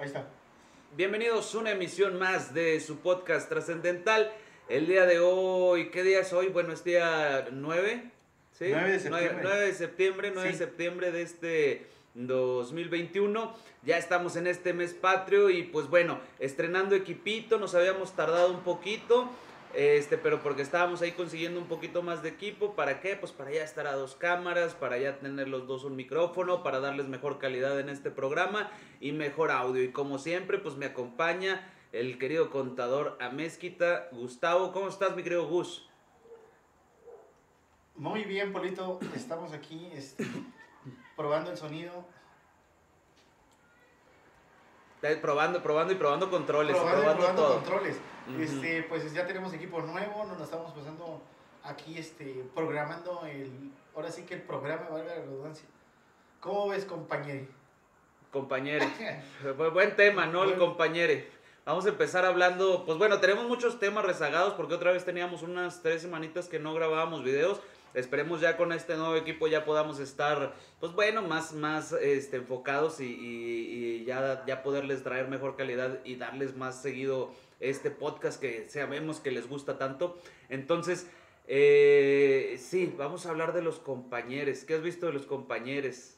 Ahí está. Bienvenidos a una emisión más de su podcast trascendental. El día de hoy, ¿qué día es hoy? Bueno, es día 9. ¿sí? 9 de septiembre. 9, de septiembre, 9 de septiembre de este 2021. Ya estamos en este mes patrio y pues bueno, estrenando equipito, nos habíamos tardado un poquito. Este, pero porque estábamos ahí consiguiendo un poquito más de equipo, ¿para qué? Pues para ya estar a dos cámaras, para ya tener los dos un micrófono, para darles mejor calidad en este programa y mejor audio. Y como siempre, pues me acompaña el querido contador Amezquita, Gustavo. ¿Cómo estás, mi querido Gus? Muy bien, Polito. Estamos aquí este, probando el sonido. Probando, probando y probando controles, Probando, y probando, todo. controles. Este, pues ya tenemos equipo nuevo, nos lo estamos pasando aquí este, programando el. Ahora sí que el programa, valga la redundancia. ¿Cómo ves, compañero? Compañere. Bu- Buen tema, ¿no? El Bueno. compañere. Vamos a empezar hablando, pues bueno, tenemos muchos temas rezagados porque otra vez teníamos unas tres semanitas que no grabábamos videos. Esperemos ya con este nuevo equipo ya podamos estar, pues bueno, más, más este, enfocados y, ya, ya poderles traer mejor calidad y darles más seguido este podcast que sabemos que les gusta tanto. Entonces, eh, sí, vamos a hablar de los compañeros. ¿Qué has visto de los compañeros?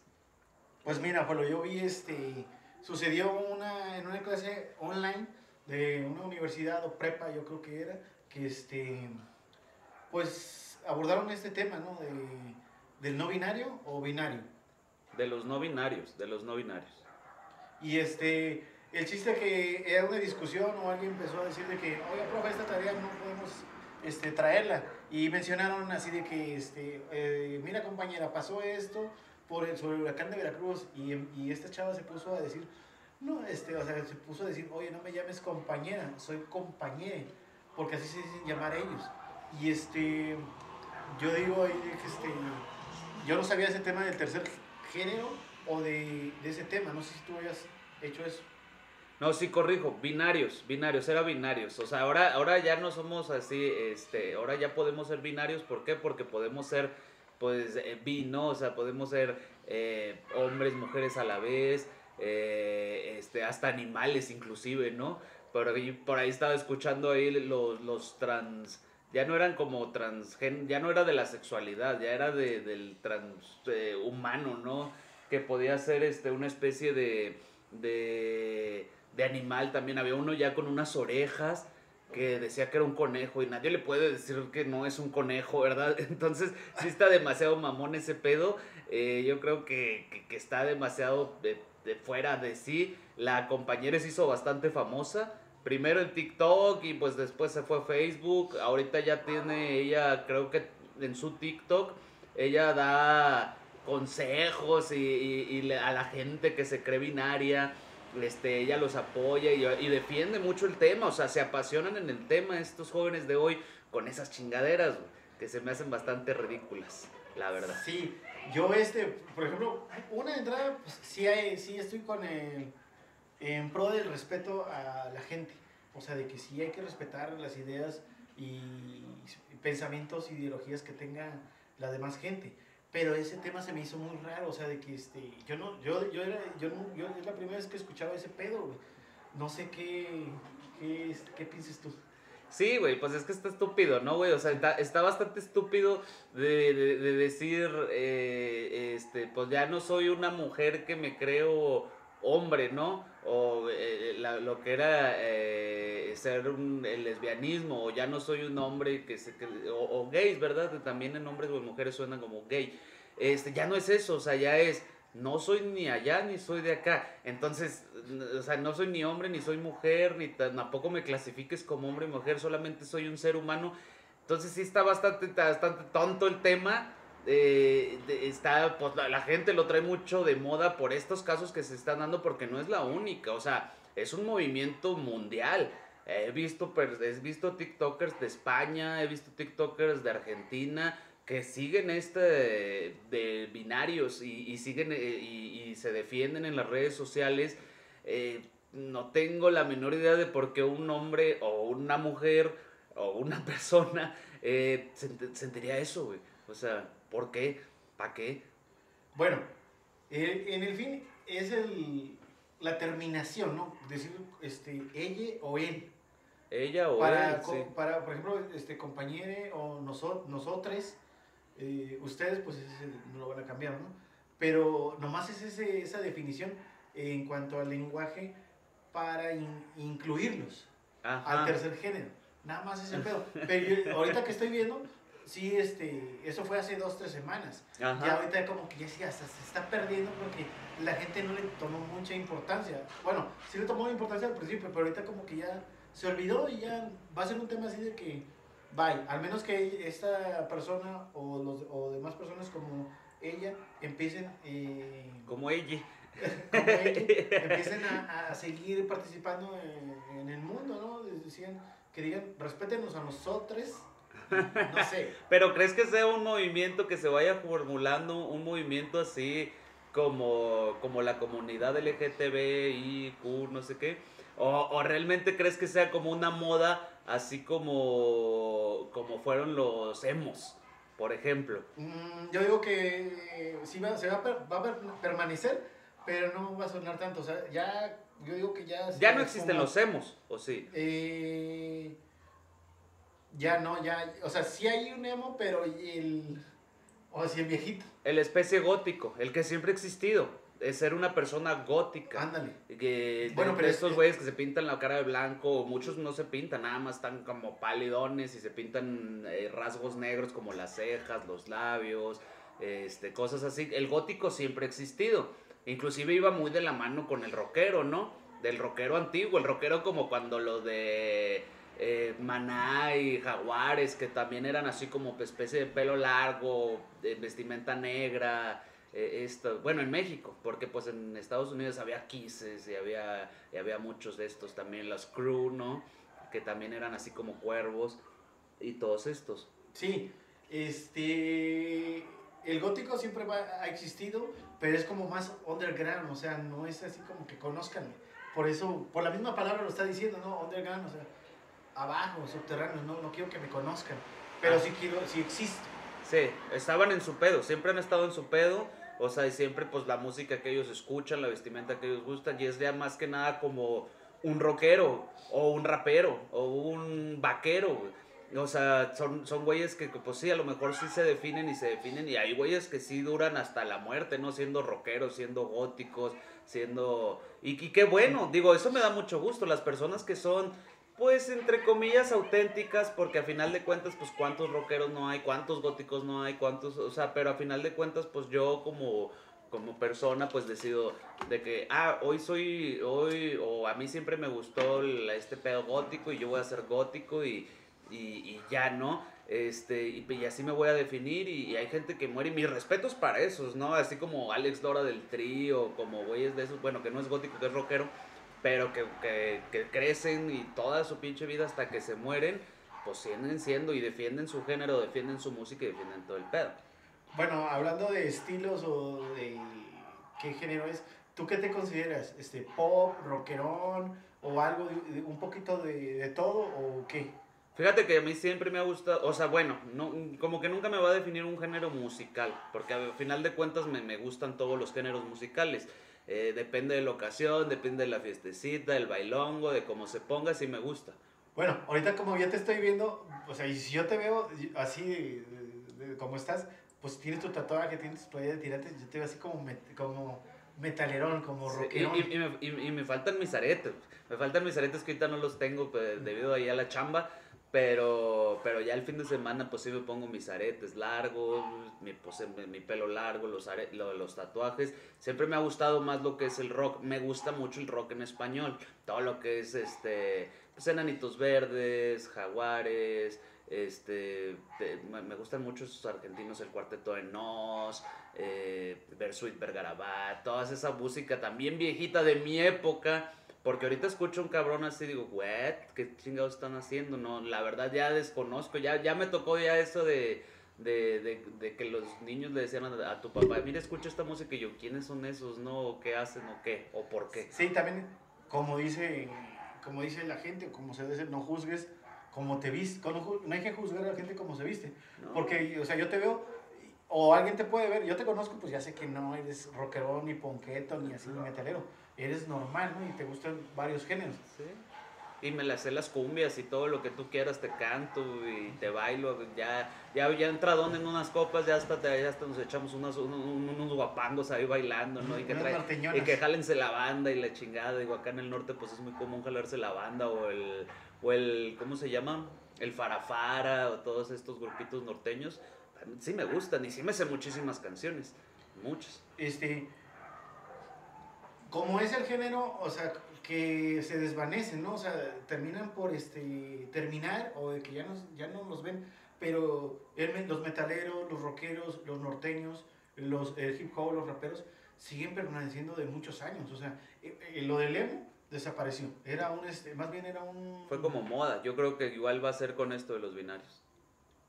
Pues mira, Polo, yo vi este. Sucedió una, en una clase online de una universidad o prepa, yo creo que era, que este. Pues abordaron este tema, ¿no? De, del no binario o binario. De los no binarios, de los no binarios. Y este, el chiste que era una discusión o alguien empezó a decir de que, oye, profe, esta tarea no podemos este, traerla. Y mencionaron así de que, este, eh, mira compañera, pasó esto por el, sobre el huracán de Veracruz y, y esta chava se puso a decir, no, este, o sea, se puso a decir, oye, no me llames compañera, soy compañere, porque así se dicen llamar ellos. Y este, yo digo de que este, yo no sabía ese tema del tercer género o de, ese tema, no sé si tú hayas hecho eso. No, sí, corrijo, binarios, binarios, era binarios. O sea, ahora, ahora ya no somos así, este, ahora ya podemos ser binarios, ¿por qué? Porque podemos ser, pues, eh, bi, ¿no? O sea, podemos ser eh, hombres, mujeres a la vez, eh, este, hasta animales inclusive, ¿no? Por ahí, por ahí estaba escuchando ahí los, los trans, ya no eran como transgen, ya no era de la sexualidad, ya era de, del trans eh, ¿no? Que podía ser este, una especie de, de, de animal también. Había uno ya con unas orejas que decía que era un conejo y nadie le puede decir que no es un conejo, ¿verdad? Entonces, sí está demasiado mamón ese pedo. Eh, yo creo que, que- que está demasiado de, de fuera de sí. La compañera se hizo bastante famosa. Primero en TikTok y pues después se fue a Facebook. Ahorita ya tiene ella, creo que en su TikTok, ella da consejos y, a la gente que se cree binaria. Este, ella los apoya y, defiende mucho el tema, o sea, se apasionan en el tema estos jóvenes de hoy con esas chingaderas, que se me hacen bastante ridículas, la verdad. Sí, yo este, por ejemplo, una entrada, pues sí, hay- sí estoy con el, en pro del respeto a la gente. O sea, de que sí hay que respetar las ideas y pensamientos, ideologías que tenga la demás gente. Pero ese tema se me hizo muy raro, o sea, de que este, yo no, yo, yo era, yo no, yo es la primera vez que escuchaba ese pedo, güey. No sé qué, qué, qué piensas tú. Sí, güey, pues es que está estúpido, ¿no, güey? O sea, está, está bastante estúpido de, de- de decir, eh, este, pues ya no soy una mujer que me creo hombre, ¿no? O eh, la- lo que era eh, ser un, el lesbianismo, o ya no soy un hombre que se... que- o, o gays, ¿verdad? Que También en hombres o en mujeres suenan como gay. Este, ya no es eso, o sea, ya es no soy ni allá ni soy de acá. Entonces, o sea, no soy ni hombre ni soy mujer, ni ta- tampoco me clasifiques como hombre y mujer, solamente soy un ser humano. Entonces sí está bastante, ta- bastante tonto el tema. Eh, está, pues la, gente lo trae mucho de moda por estos casos que se están dando porque no es la única, o sea, es un movimiento mundial. He visto, he visto TikTokers de España, he visto TikTokers de Argentina que siguen este de, binarios y, siguen eh, y, y se defienden en las redes sociales. Eh, no tengo la menor idea de por qué un hombre o una mujer o una persona sent- sentiría eso, güey. O sea, ¿por qué? ¿Para qué? Bueno, eh, en el fin es el, la terminación, ¿no? Decir, este, ella o él. Ella o para, él, co- sí. para, por ejemplo, este, compañere o noso- nosotros, eh, ustedes, pues ese no lo van a cambiar, ¿no? Pero nomás es ese, esa definición en cuanto al lenguaje para in- incluirlos Ajá. al tercer género. Nada más ese pedo. Pero yo- ahorita que estoy viendo, sí, este, eso fue hace dos, tres semanas. Ajá. Ya ahorita como que ya sí, hasta se está perdiendo porque la gente no le tomó mucha importancia. Bueno, sí le tomó importancia al principio, pero ahorita como que ya se olvidó y ya va a ser un tema así de que, bye, al menos que esta persona o, los, o demás personas como ella empiecen, eh, Como ella. como ella, empiecen a, a seguir participando en, en el mundo, ¿no? Decían que digan, respétenos a nosotros, no sé. Pero ¿crees que sea un movimiento que se vaya formulando, un movimiento así como, como la comunidad LGTBIQ, no sé qué? O, o realmente crees que sea como una moda así como, como fueron los emos, por ejemplo? Mm, yo digo que sí va, se va a, per- va a per- permanecer, pero no va a sonar tanto. O sea, ya, yo digo que ya... Ya no existen como, los emos, ¿o sí? eh, ya no, ya... O sea, sí hay un emo, pero el... O sea, el viejito. El especie gótico, el que siempre ha existido, es ser una persona gótica. Ándale. Que Bueno, pero es- estos es- güeyes que se pintan la cara de blanco, muchos no se pintan, nada más están como palidones y se pintan eh, rasgos negros como las cejas, los labios, este, cosas así. El gótico siempre ha existido. Inclusive iba muy de la mano con el rockero, ¿no? Del rockero antiguo, el rockero como cuando lo de eh, Maná y Jaguares, que también eran así como especie de pelo largo, de vestimenta negra, eh, esto, bueno, en México, porque pues en Estados Unidos había Kisses y había, y había muchos de estos también, los Crew, ¿no? Que también eran así como cuervos y todos estos. Sí, este... El gótico siempre ha existido, pero es como más underground, o sea, no es así como que conozcan. Por eso, por la misma palabra lo está diciendo, ¿no? Underground, o sea, abajo, subterráneo, no, no quiero que me conozcan, pero Ah. sí quiero, sí existe. Sí, estaban en su pedo, siempre han estado en su pedo, o sea, y siempre pues la música que ellos escuchan, la vestimenta que ellos gustan, y es ya más que nada como un rockero, o un rapero, o un vaquero. O sea, son, son güeyes que, que, pues sí, a lo mejor sí se definen y se definen, y hay güeyes que sí duran hasta la muerte, ¿no? Siendo rockeros, siendo góticos, siendo... Y, y qué bueno, digo, eso me da mucho gusto, las personas que son pues entre comillas auténticas, porque a final de cuentas, pues cuántos rockeros no hay, cuántos góticos no hay, cuántos, o sea, pero a final de cuentas, pues yo como, como persona, pues decido de que, ah, hoy soy, hoy, o a mí siempre me gustó este pedo gótico y yo voy a ser gótico y, y, ya, ¿no? Este, y, así me voy a definir y, hay gente que muere y mis respetos para esos, ¿no? Así como Alex Lora del Tri o como güeyes de esos, bueno, que no es gótico, que es rockero, pero que, que, que crecen y toda su pinche vida hasta que se mueren, pues siguen siendo y defienden su género, defienden su música y defienden todo el pedo. Bueno, hablando de estilos o de qué género es, ¿tú qué te consideras? Este, ¿Pop, rockerón o algo, de- de- un poquito de, de todo o qué? Fíjate que a mí siempre me ha gustado, o sea, bueno, no, como que nunca me va a definir un género musical, porque al final de cuentas me, me gustan todos los géneros musicales. Eh, depende de la ocasión, depende de la fiestecita, del bailongo, de cómo se ponga, si me gusta. Bueno, ahorita como ya te estoy viendo, o sea, y si yo te veo así de, de- de como estás, pues tienes tu tatuaje, tienes tu playa de tirantes, yo te veo así como, met- como metalerón, como Sí, rockerón. y, y- y me, y- y me faltan mis aretes. Me faltan mis aretes que ahorita no los tengo pues, debido ahí a la chamba. Pero, pero ya el fin de semana pues sí me pongo mis aretes largos, mi, pues, mi, pelo largo, los, are- lo- los tatuajes. Siempre me ha gustado más lo que es el rock. Me gusta mucho el rock en español. Todo lo que es este, pues Enanitos Verdes, Jaguares, este, te- me, gustan mucho esos argentinos, el Cuarteto de Nos, eh, Bersuit Vergarabat, toda esa música también viejita de mi época. Porque ahorita escucho un cabrón así, digo, what, ¿qué chingados están haciendo? No, la verdad ya desconozco, ya, ya me tocó ya eso de, de, de, de que los niños le decían a, a tu papá, mira, escucha esta música y yo, ¿quiénes son esos? ¿No? ¿O ¿Qué hacen? ¿O qué? ¿O por qué? Sí, también, como dice, como dice la gente, como se dice, no juzgues como te viste. No, hay que juzgar a la gente como se viste. ¿no? Porque, o sea, yo te veo, o alguien te puede ver, yo te conozco, pues ya sé que no eres rockerón, ni ponqueto, ni así, ni metalero. Eres normal, ¿no? Y te gustan varios géneros. Sí. Y me las sé las cumbias y todo lo que tú quieras, te canto y te bailo. Ya, ya, ya entradón en unas copas, ya hasta, ya hasta nos echamos unos, unos, unos guapangos ahí bailando, ¿no? Y que, trae- y que jálense la banda y la chingada. Digo, acá en el norte pues es muy común jalarse la banda o el, o el ¿cómo se llama? El farafara o todos estos grupitos norteños. Sí me gustan y sí me sé muchísimas canciones. Muchas. Este, como es el género, o sea, que se desvanecen, ¿no? O sea, terminan por este, terminar o de que ya, nos, ya no los ven, pero el los metaleros, los rockeros, los norteños, los el hip hop, los raperos, siguen permaneciendo de muchos años. O sea, eh, eh, lo del emo desapareció. Era un, este, más bien era un... Fue como moda. Yo creo que igual va a ser con esto de los binarios.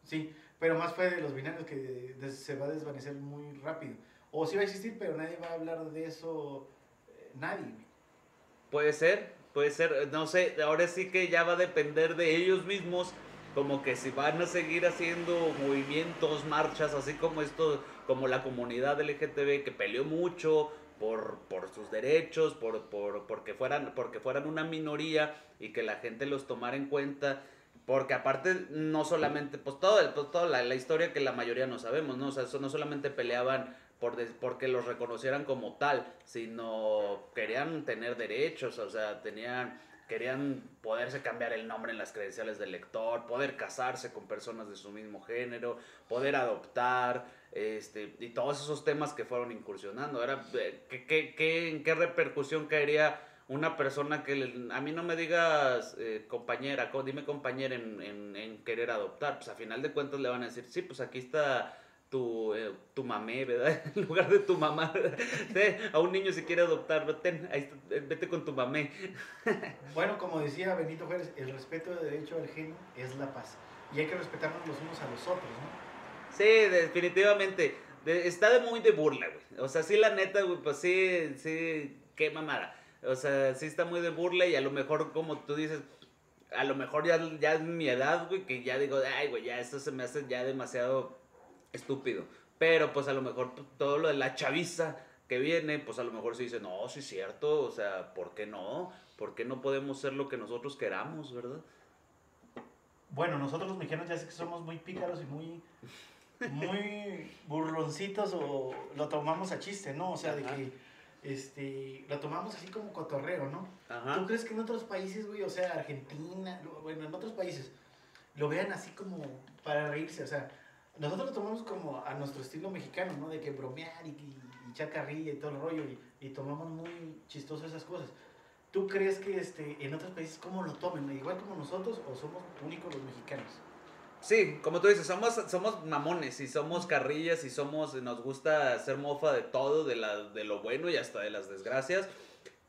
Sí, pero más fue de los binarios que se va a desvanecer muy rápido. O sí va a existir, pero nadie va a hablar de eso, nadie. Puede ser, puede ser, no sé, ahora sí que ya va a depender de ellos mismos, como que si van a seguir haciendo movimientos, marchas, así como esto, como la comunidad LGTB que peleó mucho por, por sus derechos, por, por, porque, fueran, porque fueran una minoría y que la gente los tomara en cuenta. Porque aparte, no solamente, pues, todo, pues, toda la, la historia que la mayoría no sabemos, ¿no? O sea, eso no solamente peleaban por des- porque los reconocieran como tal, sino querían tener derechos, o sea, tenían, querían poderse cambiar el nombre en las credenciales del lector, poder casarse con personas de su mismo género, poder adoptar, este, y todos esos temas que fueron incursionando. Era, eh, ¿qué, qué, qué- en qué repercusión caería una persona que le- a mí no me digas eh, compañera, co- dime compañera en, en, en querer adoptar? Pues a final de cuentas le van a decir, sí, pues aquí está tu, eh, tu mamé, ¿verdad? En lugar de tu mamá, Ve, a un niño si quiere adoptar, vete, ahí está, eh, vete con tu mamé. Bueno, como decía Benito Juárez, el respeto de derecho al género es la paz. Y hay que respetarnos los unos a los otros, ¿no? Sí, definitivamente. De- está de muy de burla, güey. O sea, sí, la neta, güey, pues sí, sí, qué mamada. O sea, sí está muy de burla y a lo mejor, como tú dices, a lo mejor ya, ya es mi edad, güey, que ya digo, ay, güey, ya esto se me hace ya demasiado estúpido. Pero pues a lo mejor pues, todo lo de la chaviza que viene, pues a lo mejor se dice, no, sí es cierto, o sea, ¿por qué no? ¿Por qué no podemos ser lo que nosotros queramos, verdad? Bueno, nosotros los mexicanos ya sé que somos muy pícaros y muy, muy burloncitos o lo tomamos a chiste, ¿no? O sea, de que este, lo tomamos así como cotorreo, ¿no? ¿Tú Ajá. crees que en otros países, güey, o sea, Argentina, bueno, en otros países, lo vean así como para reírse? O sea, nosotros lo tomamos como a nuestro estilo mexicano, ¿no? De que bromear y, y, y echar carrilla y todo el rollo y, y tomamos muy chistoso esas cosas. ¿Tú crees que este, en otros países cómo lo tomen? ¿Igual como nosotros o somos únicos los mexicanos? Sí, como tú dices, somos, somos mamones y somos carrillas y somos, nos gusta hacer mofa de todo, de, la, de lo bueno y hasta de las desgracias.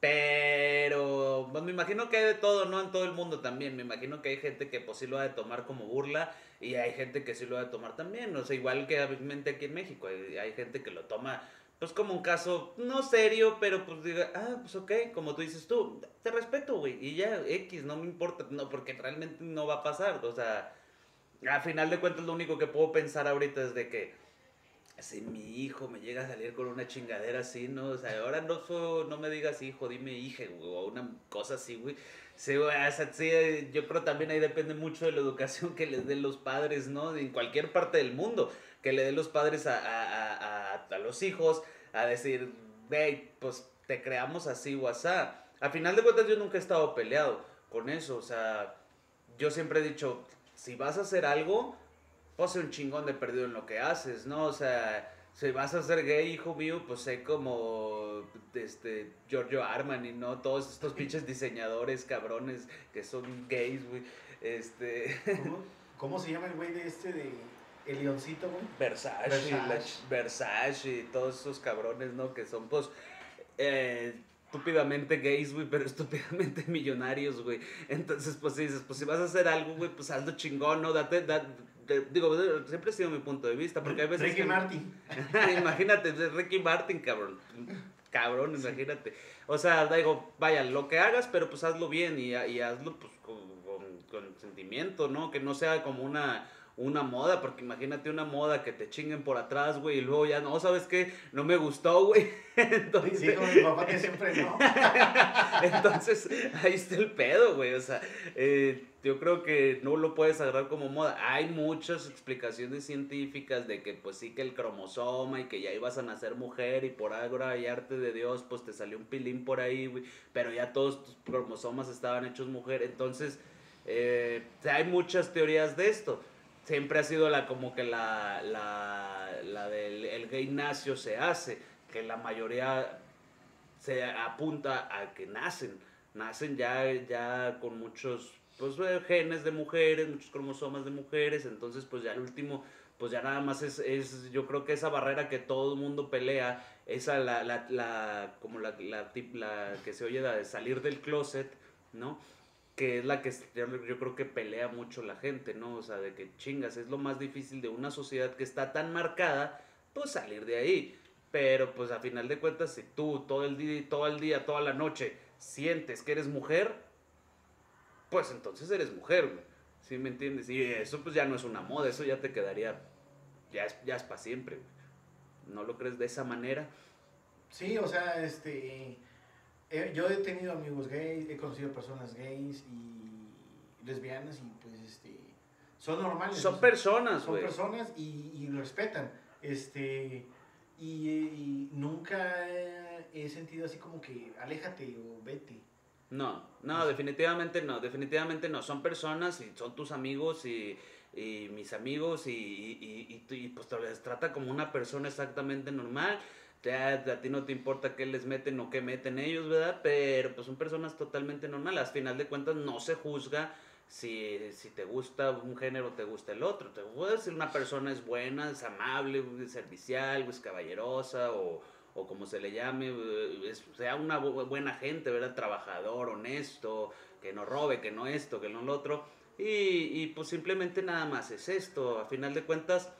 Pero, pues me imagino que hay de todo, ¿no? En todo el mundo también. Me imagino que hay gente que pues sí lo ha de tomar como burla y hay gente que sí lo ha de tomar también. O sea, igual que obviamente aquí en México. Hay, hay gente que lo toma pues como un caso no serio, pero pues diga, ah, pues ok, como tú dices tú, te respeto, güey. Y ya, X, no me importa, no, porque realmente no va a pasar. O sea, a final de cuentas lo único que puedo pensar ahorita es de que si mi hijo me llega a salir con una chingadera así, ¿no? O sea, ahora no, fue- no me digas hijo, dime hija, güey, o una cosa así, güey. Sí, güey, o sea, sí, yo creo también ahí depende mucho de la educación que les den los padres, ¿no? En cualquier parte del mundo, que le den los padres a, a, a, a- a los hijos, a decir, hey, pues te creamos así o asá. A final de cuentas yo nunca he estado peleado con eso, o sea, yo siempre he dicho, si vas a hacer algo, pues sé un chingón de perdido en lo que haces, ¿no? O sea, si vas a ser gay, hijo mío, pues sé como este Giorgio Armani, ¿no? Todos estos pinches diseñadores cabrones que son gays, güey. Este. ¿Cómo, cómo se llama el güey de este de El Leoncito, güey? Versace, Versace. la todos esos cabrones, ¿no? Que son, pues, eh, estúpidamente gays, güey, pero estúpidamente millonarios, güey. Entonces, pues, dices, pues, si vas a hacer algo, güey, pues, hazlo chingón, ¿no? Date, da- de- digo, siempre ha sido mi punto de vista, porque hay veces Ricky que... Martin. imagínate, Ricky Martin, cabrón. Cabrón, imagínate. O sea, digo, vaya, lo que hagas, pero pues hazlo bien y, y hazlo pues con, con- con sentimiento, ¿no? Que no sea como una, una moda, porque imagínate una moda que te chinguen por atrás, güey, y luego ya no, ¿sabes qué? No me gustó, güey. Entonces, sí, como mi papá que siempre no. Entonces, ahí está el pedo, güey, o sea, eh, yo creo que no lo puedes agarrar como moda. Hay muchas explicaciones científicas de que pues sí que el cromosoma y que ya ibas a nacer mujer y por ahora y arte de Dios pues te salió un pilín por ahí, güey, pero ya todos tus cromosomas estaban hechos mujer, entonces eh, hay muchas teorías de esto siempre ha sido la como que la, la, la del el gay nacio se hace, que la mayoría se apunta a que nacen, nacen ya, ya con muchos pues, eh, genes de mujeres, muchos cromosomas de mujeres, entonces pues ya el último, pues ya nada más es, es yo creo que esa barrera que todo el mundo pelea, esa la, la, la como la, la, la que se oye de salir del closet, ¿no? Que es la que yo, creo que pelea mucho la gente, ¿no? O sea, de que chingas, es lo más difícil de una sociedad que está tan marcada, pues salir de ahí. Pero pues a final de cuentas, si tú todo el día, todo el día, toda la noche sientes que eres mujer, pues entonces eres mujer, güey. ¿Sí me entiendes? Y eso pues ya no es una moda, eso ya te quedaría, ya es, ya es para siempre, güey. ¿No lo crees de esa manera? Sí, o sea, este yo he tenido amigos gays, he conocido personas gays y lesbianas y pues este son normales. Son personas, Son personas y, y, lo respetan. Este y, nunca he sentido así como que aléjate o vete. No, no, definitivamente no, definitivamente no. Son personas y son tus amigos y, y mis amigos y, y, y, pues te les trata como una persona exactamente normal a ti no te importa qué les meten o qué meten ellos, ¿verdad? Pero pues son personas totalmente normales. Al final de cuentas no se juzga si, si te gusta un género o te gusta el otro. Te puede decir una persona es buena, es amable, es servicial, es caballerosa o, o como se le llame, sea una buena gente, ¿verdad? Trabajador, honesto, que no robe, que no esto, que no lo otro. Y, y pues simplemente nada más es esto. A final de cuentas,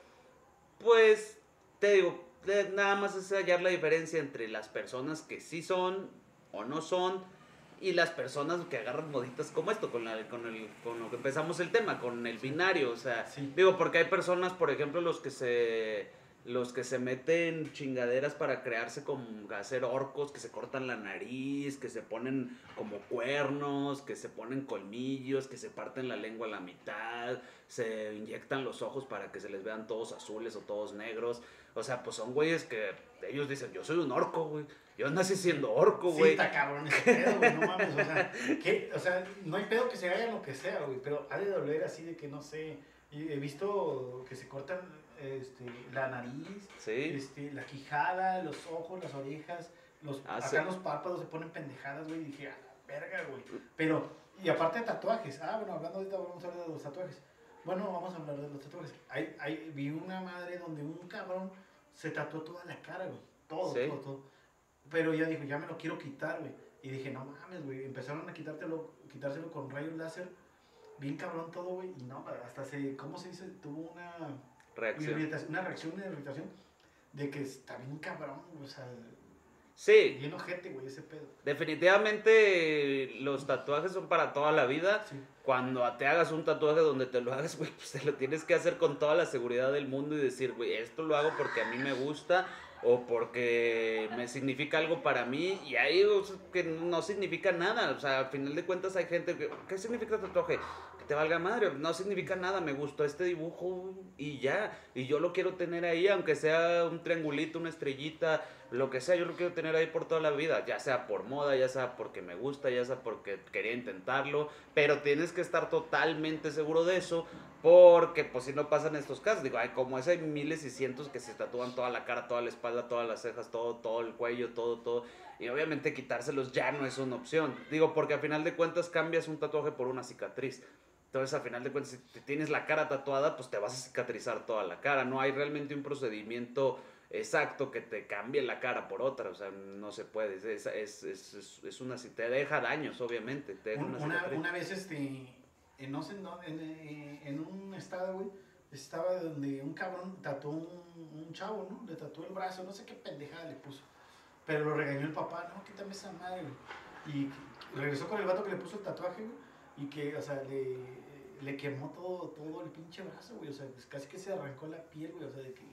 pues te digo, nada más es hallar la diferencia entre las personas que sí son o no son y las personas que agarran moditas como esto, con, la, con, el, con lo que empezamos el tema, con el binario. O sea, digo, porque hay personas, por ejemplo, los que se los que se meten chingaderas para crearse como hacer orcos, que se cortan la nariz, que se ponen como cuernos, que se ponen colmillos, que se parten la lengua a la mitad, se inyectan los ojos para que se les vean todos azules o todos negros. O sea, pues son güeyes que ellos dicen, yo soy un orco, güey. Yo nací siendo orco, güey. Sí, está cabrón ese pedo, güey, no mames. O sea, ¿qué? o sea, no hay pedo que se haga lo que sea, güey. Pero ha de doler así de que no sé. He visto que se cortan este, la nariz, este, la quijada, los ojos, las orejas, los, ah, acá los párpados se ponen pendejadas, güey. Y dije, ah, verga, güey. Pero, y aparte de tatuajes. Ah, bueno, hablando ahorita vamos a hablar de los tatuajes. Bueno, vamos a hablar de los tatuajes. Hay, hay, vi una madre donde un cabrón se tatuó toda la cara, güey. Todo, todo, todo. Pero ella dijo, ya me lo quiero quitar, güey. Y dije, no mames, güey. Empezaron a quitártelo, quitárselo con rayos láser. Bien cabrón todo, güey. Y no, hasta se, ¿cómo se dice? Tuvo una reacción. Una reacción, una irritación. De que está bien cabrón, o sea. Sí. Bien ojete, güey, ese pedo. Definitivamente los tatuajes son para toda la vida. Cuando te hagas un tatuaje donde te lo hagas, güey, pues te lo tienes que hacer con toda la seguridad del mundo y decir, güey, esto lo hago porque a mí me gusta o porque me significa algo para mí y ahí que no significa nada. O sea, al final de cuentas hay gente que, ¿qué significa tatuaje? Te valga madre, no significa nada, me gustó este dibujo y ya, y yo lo quiero tener ahí, aunque sea un triangulito, una estrellita, lo que sea, yo lo quiero tener ahí por toda la vida, ya sea por moda, ya sea porque me gusta, ya sea porque quería intentarlo, pero tienes que estar totalmente seguro de eso, porque pues si no pasan estos casos, digo, ay, como es, hay miles y cientos que se tatúan toda la cara, toda la espalda, todas las cejas, todo, todo el cuello, todo, todo, y obviamente quitárselos ya no es una opción, digo, porque al final de cuentas cambias un tatuaje por una cicatriz, entonces, al final de cuentas, si te tienes la cara tatuada, pues te vas a cicatrizar toda la cara. No hay realmente un procedimiento exacto que te cambie la cara por otra. O sea, no se puede. Es, es, es, es una... Te deja daños, obviamente. una, una, vez, este, en, no sé, en, eh, en, un estado, güey, estaba donde un cabrón tatuó un, un, chavo, ¿no? Le tatuó el brazo, no sé qué pendejada le puso. Pero lo regañó el papá, no, quítame esa madre, güey. Y regresó con el vato que le puso el tatuaje, güey. Y que, o sea, le le quemó todo, todo el pinche brazo, güey. O sea, pues casi que se arrancó la piel, güey. O sea, de que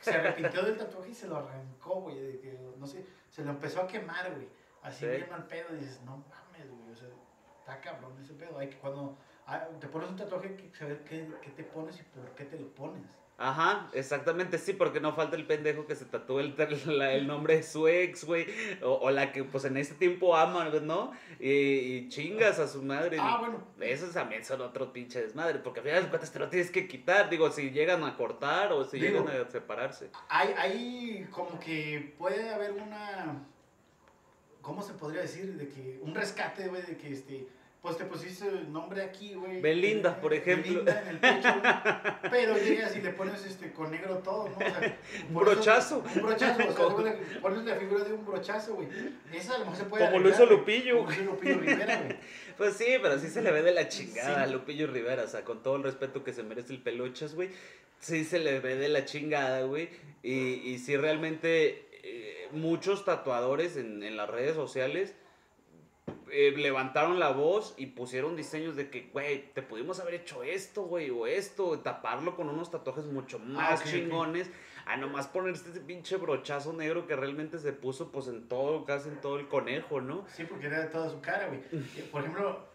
se arrepintió del tatuaje y se lo arrancó, güey. De que, no sé, se lo empezó a quemar, güey. Así Sí. bien mal pedo. Y dices, no mames, güey. O sea, está cabrón ese pedo. Hay que cuando ah, te pones un tatuaje, hay que saber qué, qué te pones y por qué te lo pones. Ajá, exactamente, sí, porque no falta el pendejo que se tatúe el, la- el nombre de su ex, güey, o, o la que pues en este tiempo ama, ¿no? Y, y chingas a su madre. Ah, bueno. Esos también son otro pinche desmadre, porque al final de cuentas te lo tienes que quitar, digo, si llegan a cortar o si Digo, llegan a separarse. Hay, hay como que puede haber una. ¿Cómo se podría decir? De que un rescate, güey, de que este. Pues te pusiste el nombre aquí, güey. Belinda, por ejemplo. Belinda en el pecho, güey. Pero llegas y le pones este con negro todo, ¿no? O sea, Un eso- brochazo. un brochazo, o sea, le pones la figura de un brochazo, güey. Esa a lo mejor se puede. Como lo arreglar, hizo güey. Lupillo, Como hizo Lupillo Rivera, güey. Pues sí, pero sí se le ve de la chingada a Sí. Lupillo Rivera, o sea, con todo el respeto que se merece el peluchas, güey. Sí se le ve de la chingada, güey. Y, y sí realmente eh, muchos tatuadores en, en las redes sociales eh, levantaron la voz y pusieron diseños de que, güey, te pudimos haber hecho esto, güey, o esto, taparlo con unos tatuajes mucho más ok, ok. chingones, a nomás ponerse ese pinche brochazo negro que realmente se puso pues en todo, casi en todo el conejo, ¿no? Sí, porque era toda su cara, güey. Eh, Por ejemplo,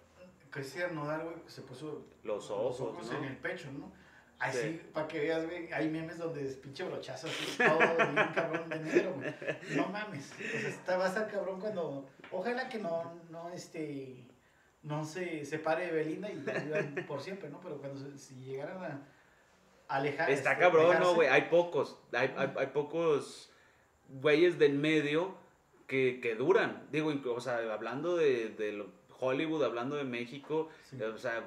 Cristian Nodal, güey, se puso Los ojos, ¿no? en el pecho, ¿no? Así, Sí. para que veas, güey, hay memes donde es pinche brochazo así, todo bien cabrón de negro, güey. No mames. O sea, está, va a estar cabrón cuando. Ojalá que no, no, este. No se separe de Belinda y vivan por siempre, ¿no? Pero cuando se- si llegaran a alejar. Está este, cabrón, alejarse, ¿no, güey? Hay pocos. Hay, hay, hay pocos güeyes del medio que, que duran. Digo, o sea, hablando de, de lo- Hollywood, hablando de México, Sí. o sea,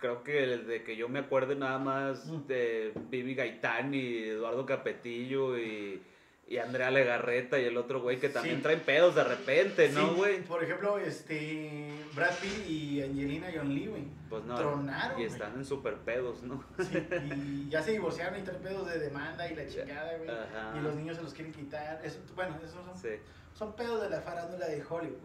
creo que desde que yo me acuerde nada más Mm. de Vivi Gaitán y Eduardo Capetillo y, y Andrea Legarreta y el otro güey que también Sí. traen pedos de repente, ¿no, Sí, güey? Por ejemplo, este. Brad Pitt y Angelina Jolie, güey. Pues no. Tronaron, y están en super pedos, ¿no? Sí, y ya se divorciaron y traen pedos de demanda y la chingada, güey. Y los niños se los quieren quitar. Eso, bueno, esos son, son pedos de la farándula de Hollywood.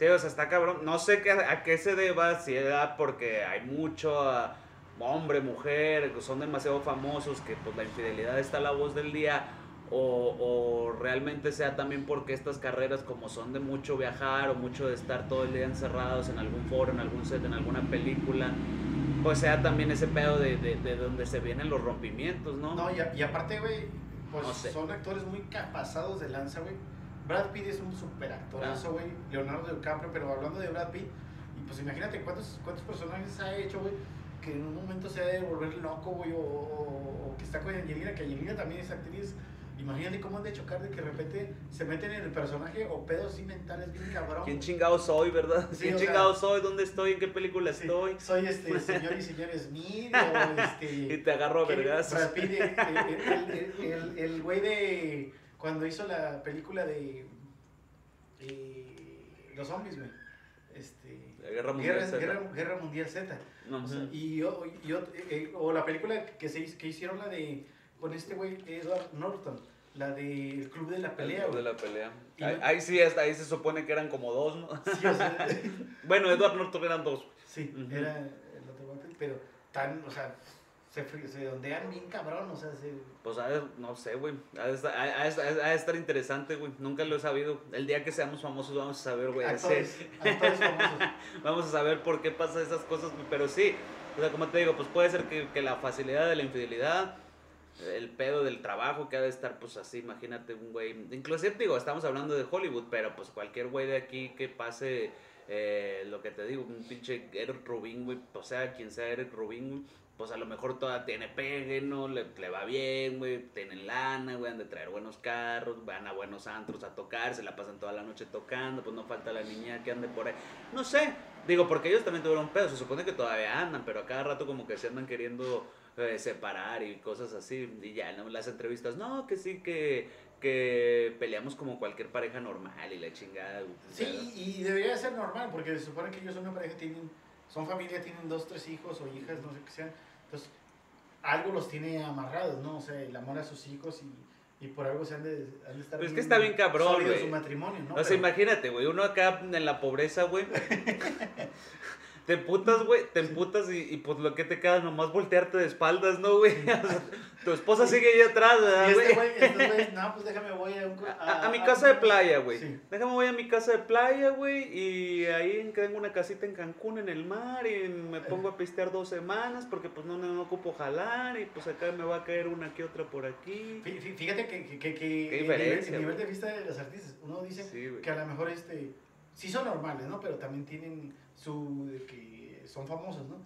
Sí, o sea, está cabrón. No sé qué, a qué se deba, si era porque hay mucho ah, hombre, mujer, que son demasiado famosos, que pues la infidelidad está a la voz del día, o, o realmente sea también porque estas carreras como son de mucho viajar o mucho de estar todo el día encerrados en algún foro, en algún set, en alguna película, pues sea también ese pedo de, de, de donde se vienen los rompimientos, ¿no? No, y, a- y aparte, güey, pues No sé. son actores muy capazados de lanza, güey. Brad Pitt es un super actorazo, güey. Leonardo DiCaprio, pero hablando de Brad Pitt, y pues imagínate cuántos, cuántos personajes ha hecho, güey, que en un momento se ha de volver loco, güey, o, o- o que está con Angelina, que Angelina también es actriz. Imagínate cómo han de chocar de que de repente se meten en el personaje o pedos así mentales bien cabrón. ¿Quién chingado soy, verdad? Sí, ¿Quién sea- chingado soy? ¿Dónde estoy? ¿En qué película Sí, estoy? Soy este señor y señor Smith, o este. Y te agarro a Pitt, eh, el- el güey de. Cuando hizo la película de. eh, los zombies, güey. Este. La Guerra Mundial Guerra, Z. Guerra- Guerra Mundial Z. O, sea, y, o- y o- eh, o la película que, se, que hicieron, la de. Con este güey, Edward Norton. La de El Club de la Pelea, El güey. de la pelea. Ahí, sí, hasta ahí se supone que eran como dos, ¿no? Sí, o sea, bueno, Edward Norton eran dos. sí, era el otro pero tan, o sea, se, se ondean bien cabrón, o sea, se, Pues a ver, no sé, güey. Ha de estar, ha- ha de estar- ha de estar interesante, güey. Nunca lo he sabido. El día que seamos famosos vamos a saber, güey. actores, actores famosos. Vamos a saber por qué pasa esas cosas, güey, pero sí. O sea, como te digo, pues puede ser que, que la facilidad de la infidelidad, el pedo del trabajo que ha de estar, pues así, imagínate un güey. Inclusive, digo, estamos hablando de Hollywood, pero pues cualquier güey de aquí que pase, eh, lo que te digo, un pinche Eric Rubin, güey, o sea, quien sea Eric Rubin, pues a lo mejor toda tiene pegue, ¿no? Le, le va bien, güey, tienen lana, güey, han de traer buenos carros, van a buenos antros a tocar, se la pasan toda la noche tocando, pues no falta la niña que ande por ahí. No sé, digo, porque ellos también tuvieron pedo, se supone que todavía andan, pero a cada rato como que se andan queriendo eh, separar y cosas así, y ya en las entrevistas, no, que sí, que, que peleamos como cualquier pareja normal y la chingada. pero- Sí, y debería ser normal, porque se supone que ellos son una pareja, tienen, son familia, tienen dos, tres hijos o hijas, no sé qué sean. Entonces, algo los tiene amarrados, ¿no? O sea, el amor a sus hijos y, y por algo se han de, han de estar Pues es que está bien cabrón, güey. su matrimonio, ¿no? O sea, Pero- imagínate, güey, uno acá en la pobreza, güey. te emputas, güey, te emputas y, y, pues lo que te queda nomás voltearte de espaldas, ¿no, güey? tu esposa sigue ahí atrás, ¿verdad, güey? este güey, este no, pues déjame voy a un... A, a mi casa de playa, güey. Sí. Déjame voy a mi casa de playa, güey. Y ahí tengo una casita en Cancún, en el mar. Y me pongo a pistear dos semanas porque pues no, no, ocupo jalar. Y pues acá me va a caer una que otra por aquí. Fí- fí- Fíjate que, que, que, que el, nivel, diferencia, el nivel de vista de los artistas, uno dice Sí, que a lo mejor este, sí son normales, ¿no? Pero también tienen su, de que son famosos, ¿no?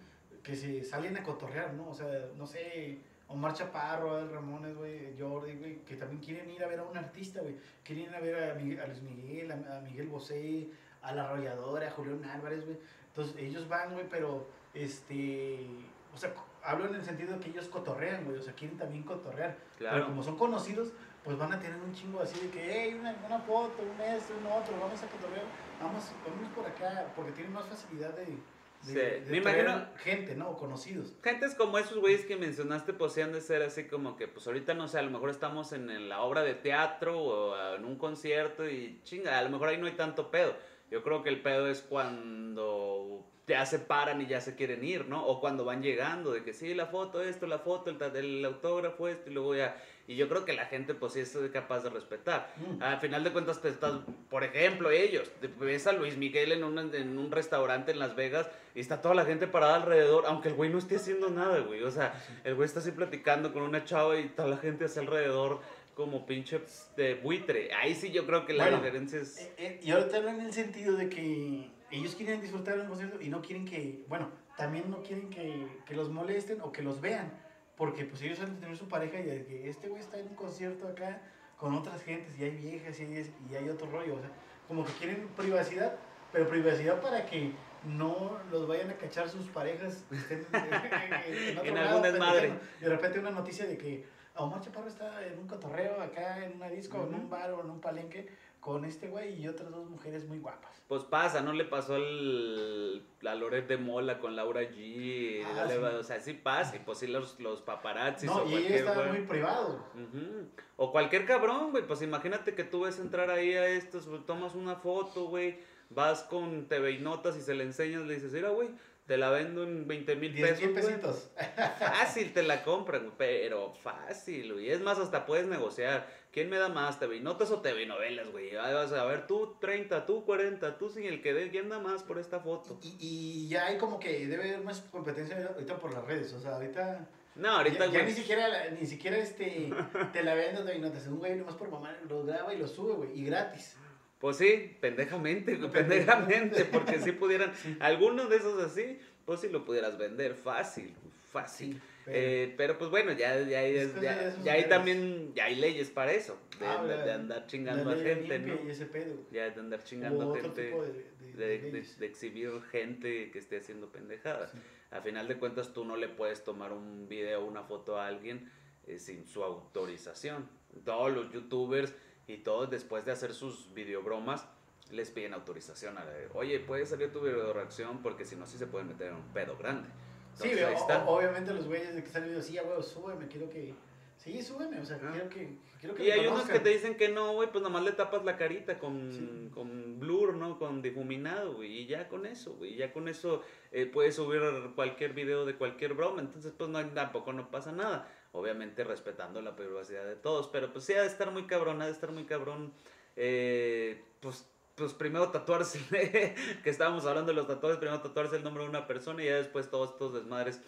Que se salen a cotorrear, ¿no? O sea, no sé, Omar Chaparro, Adel Ramones, güey, Jordi, güey, que también quieren ir a ver a un artista, güey. Quieren ir a ver a, Miguel- a Luis Miguel, a, a Miguel Bosé, a La Arrolladora, a Julián Álvarez, güey. Entonces ellos van, güey, pero, este, o sea, hablo en el sentido de que ellos cotorrean, güey, o sea, quieren también cotorrear. Pero Claro. como son conocidos, pues van a tener un chingo así de que, hey, una, una foto, un esto, un otro, vamos a cotorrear, vamos, vamos por acá, porque tienen más facilidad de, de, Sí, de me imagino- gente, ¿no? Conocidos. Gentes como esos güeyes que mencionaste, pues han de ser así como que, pues ahorita no sé, a lo mejor estamos en, en la obra de teatro o en un concierto y chinga, a lo mejor ahí no hay tanto pedo. Yo creo que el pedo es cuando ya se paran y ya se quieren ir, ¿no? O cuando van llegando, de que sí, la foto, esto, la foto, el, el autógrafo, esto, y luego ya. Y yo creo que la gente, pues sí es capaz de respetar. Mm. Al final de cuentas, te estás, por ejemplo, ellos, ves a Luis Miguel en un, en un restaurante en Las Vegas y está toda la gente parada alrededor, aunque el güey no esté haciendo nada, güey. O sea, el güey está así platicando con una chava y toda la gente hacia alrededor como pinche de buitre. Ahí sí yo creo que la Bueno, diferencia es... Eh, eh, y ahorita hablo en el sentido de que ellos quieren disfrutar de un concierto y no quieren que, bueno, también no quieren que, que los molesten o que los vean, porque pues ellos han de tener su pareja y de que este güey está en un concierto acá con otras gentes y hay viejas y hay, y hay otro rollo, o sea, como que quieren privacidad, pero privacidad para que no los vayan a cachar sus parejas en, En lado, algún desmadre. de repente una noticia de que Omar Chaparro está en un cotorreo acá en una disco, en un bar o en un palenque con este güey y otras dos mujeres muy guapas. Pues pasa, ¿no le pasó al, a Loret de Mola con Laura G? Ah, sí. O sea, sí pasa, y pues sí los, los paparazzis No, o y está güey. muy privado. Ujú. O cualquier cabrón, güey. Pues imagínate que tú ves entrar ahí a estos, tomas una foto, güey. Vas con TV y Notas y se le enseñas, le dices, mira, güey, te la vendo en 20 mil 10 pesos. mil güey". pesitos. Fácil te la compran, pero fácil, güey. Es más, hasta puedes negociar. ¿Quién me da más, TV Notas o TV Novelas, güey? Ahí vas a ver, tú 30, tú 40, tú sin el que dé, ¿quién da más por esta foto? Y, y ya hay como que debe haber más competencia ahorita por las redes. O sea, ahorita. No, ahorita, ya, ya güey. ni siquiera, ni siquiera este, te la vendo y notas. Un güey nomás por mamá lo graba y lo sube, güey. Y gratis. Pues sí, pendejamente, güey, Pendejamente. pendejamente, porque si pudieran, algunos de esos así, pues sí lo pudieras vender fácil, fácil. Pero- Eh, pero pues bueno, ya, ya, ya, de ya hay también, ya hay leyes para eso, de, Ah, de- de andar chingando a gente, ¿no? Y ese pedo. güey. Ya de andar chingando a gente, de, de- de, de de- de exhibir gente que esté haciendo pendejadas. Sí. A final de cuentas tú no le puedes tomar un video o una foto a alguien eh, sin su autorización. Todos los youtubers y todos después de hacer sus videobromas les piden autorización a la de, oye, puedes salir tu video reacción porque si no sí se pueden meter en un pedo grande. Sí, ahí o- está. o- obviamente los güeyes de que están videos, sí, güey, súbeme, quiero que. Sí, súbeme, o sea, Ah. quiero que. Quiero que Y hay unos que te dicen que no, güey, pues nomás le tapas la carita con, Sí. con blur, ¿no? Con difuminado, güey. Y ya con eso, güey. Ya con eso eh, puedes subir cualquier video de cualquier broma. Entonces, pues no, tampoco no pasa nada. Obviamente respetando la privacidad de todos. Pero pues sí, ha de estar muy cabrón, ha de estar muy cabrón. eh, pues, pues primero tatuarse, que estábamos hablando de los tatuajes, primero tatuarse el nombre de una persona y ya después todos estos desmadres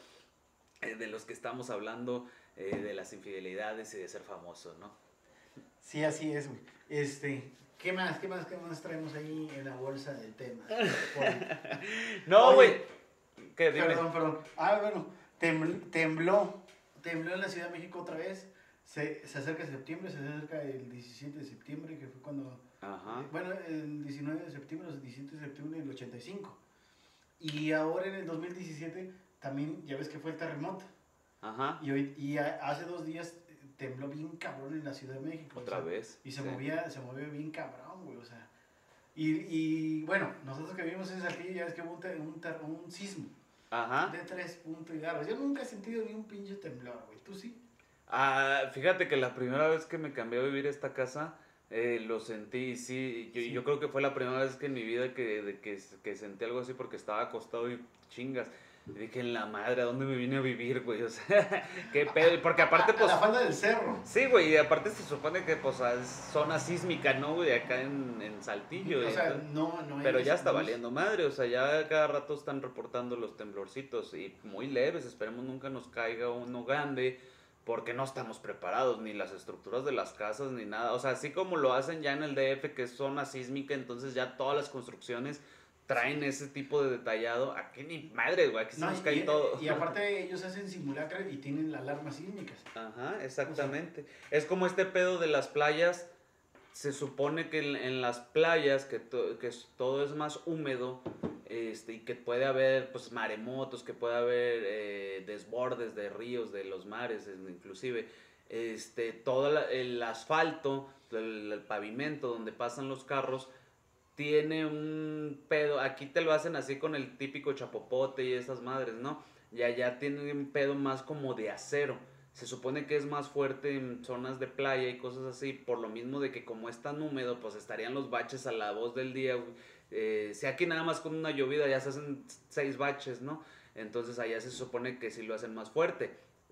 eh, de los que estamos hablando, eh, de las infidelidades y de ser famoso, ¿no? Sí, así es, güey. Este, ¿qué más? ¿Qué más? ¿Qué más traemos ahí en la bolsa del tema? No, güey. ¿Qué? Dime. Perdón, perdón. Ah, bueno, tembl- tembló. Tembló en la Ciudad de México otra vez. Se, se acerca septiembre, se acerca el 17 de septiembre, que fue cuando. Ajá. Bueno, el 19 de septiembre, el 17 de septiembre del 85. Y ahora en el 2017 también, ya ves que fue el terremoto. Ajá. Y, hoy, y a- hace dos días eh, tembló bien cabrón en la Ciudad de México. o Otra sea, vez. Y se sí. movía, se movía bien cabrón, güey, o sea. Y, y bueno, nosotros que vivimos en Saltillo ya ves que hubo un, te- un, ter- un sismo Ajá. de tres puntos y garras. Yo nunca he sentido ni un pinche temblor, güey. ¿Tú sí? Ah, fíjate que la primera vez que me cambié a vivir a esta casa Eh, lo sentí, sí. Yo, Sí. yo creo que fue la primera vez que en mi vida que, de que, que sentí algo así porque estaba acostado y chingas. Y dije, en la madre, ¿a dónde me vine a vivir, güey? O sea, qué pedo. Porque aparte, pues. la falda del cerro. Sí, güey, y aparte se supone que, pues, es zona sísmica, ¿no, güey? Acá en, en Saltillo. O sea, entonces- no, no pero ya está valiendo madre, o sea, ya cada rato están reportando los temblorcitos y muy leves, esperemos nunca nos caiga uno grande porque no estamos preparados, ni las estructuras de las casas, ni nada. O sea, así como lo hacen ya en el DF, que es zona sísmica, entonces ya todas las construcciones traen ese tipo de detallado. Aquí ni madre, güey, aquí se No, nos y- cae y, todo. y aparte ellos hacen simulacros y tienen alarmas sísmicas. Ajá, exactamente. Es como este pedo de las playas. Se supone que en, las playas, que, to- que todo es más húmedo, este, y que puede haber pues maremotos, que puede haber eh, desbordes de ríos, de los mares, es- inclusive, este, todo el asfalto, el, el pavimento donde pasan los carros, tiene un pedo, aquí te lo hacen así con el típico chapopote y esas madres, ¿no? Y allá tiene un pedo más como de acero. Se supone que es más fuerte en zonas de playa y cosas así, por lo mismo de que como es tan húmedo, pues estarían los baches a la voz del día. Eh, si aquí nada más con una llovida ya se hacen seis baches, ¿no? Entonces allá se supone que sí lo hacen más fuerte.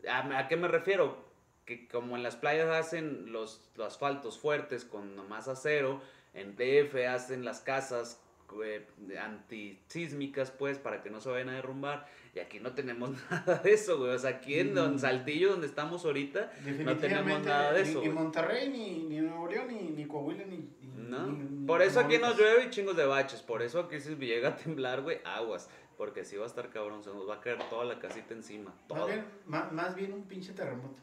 ¿A, qué me refiero? Que como en las playas hacen los, los asfaltos fuertes con más acero, en DF hacen las casas eh, antisísmicas, pues, para que no se vayan a derrumbar. Y aquí no tenemos nada de eso, güey. O sea, aquí en Don Mm. Saltillo, donde estamos ahorita, Definitivamente. nada de eso, Ni. Monterrey, ni, ni Nuevo León, ni, ni Coahuila, ni. ¿no? Por eso aquí nos llueve y chingos de baches. Por eso aquí si llega a temblar, güey, aguas. Porque si va a estar cabrón, se nos va a caer toda la casita encima. Más bien, ma- más bien un pinche terremoto.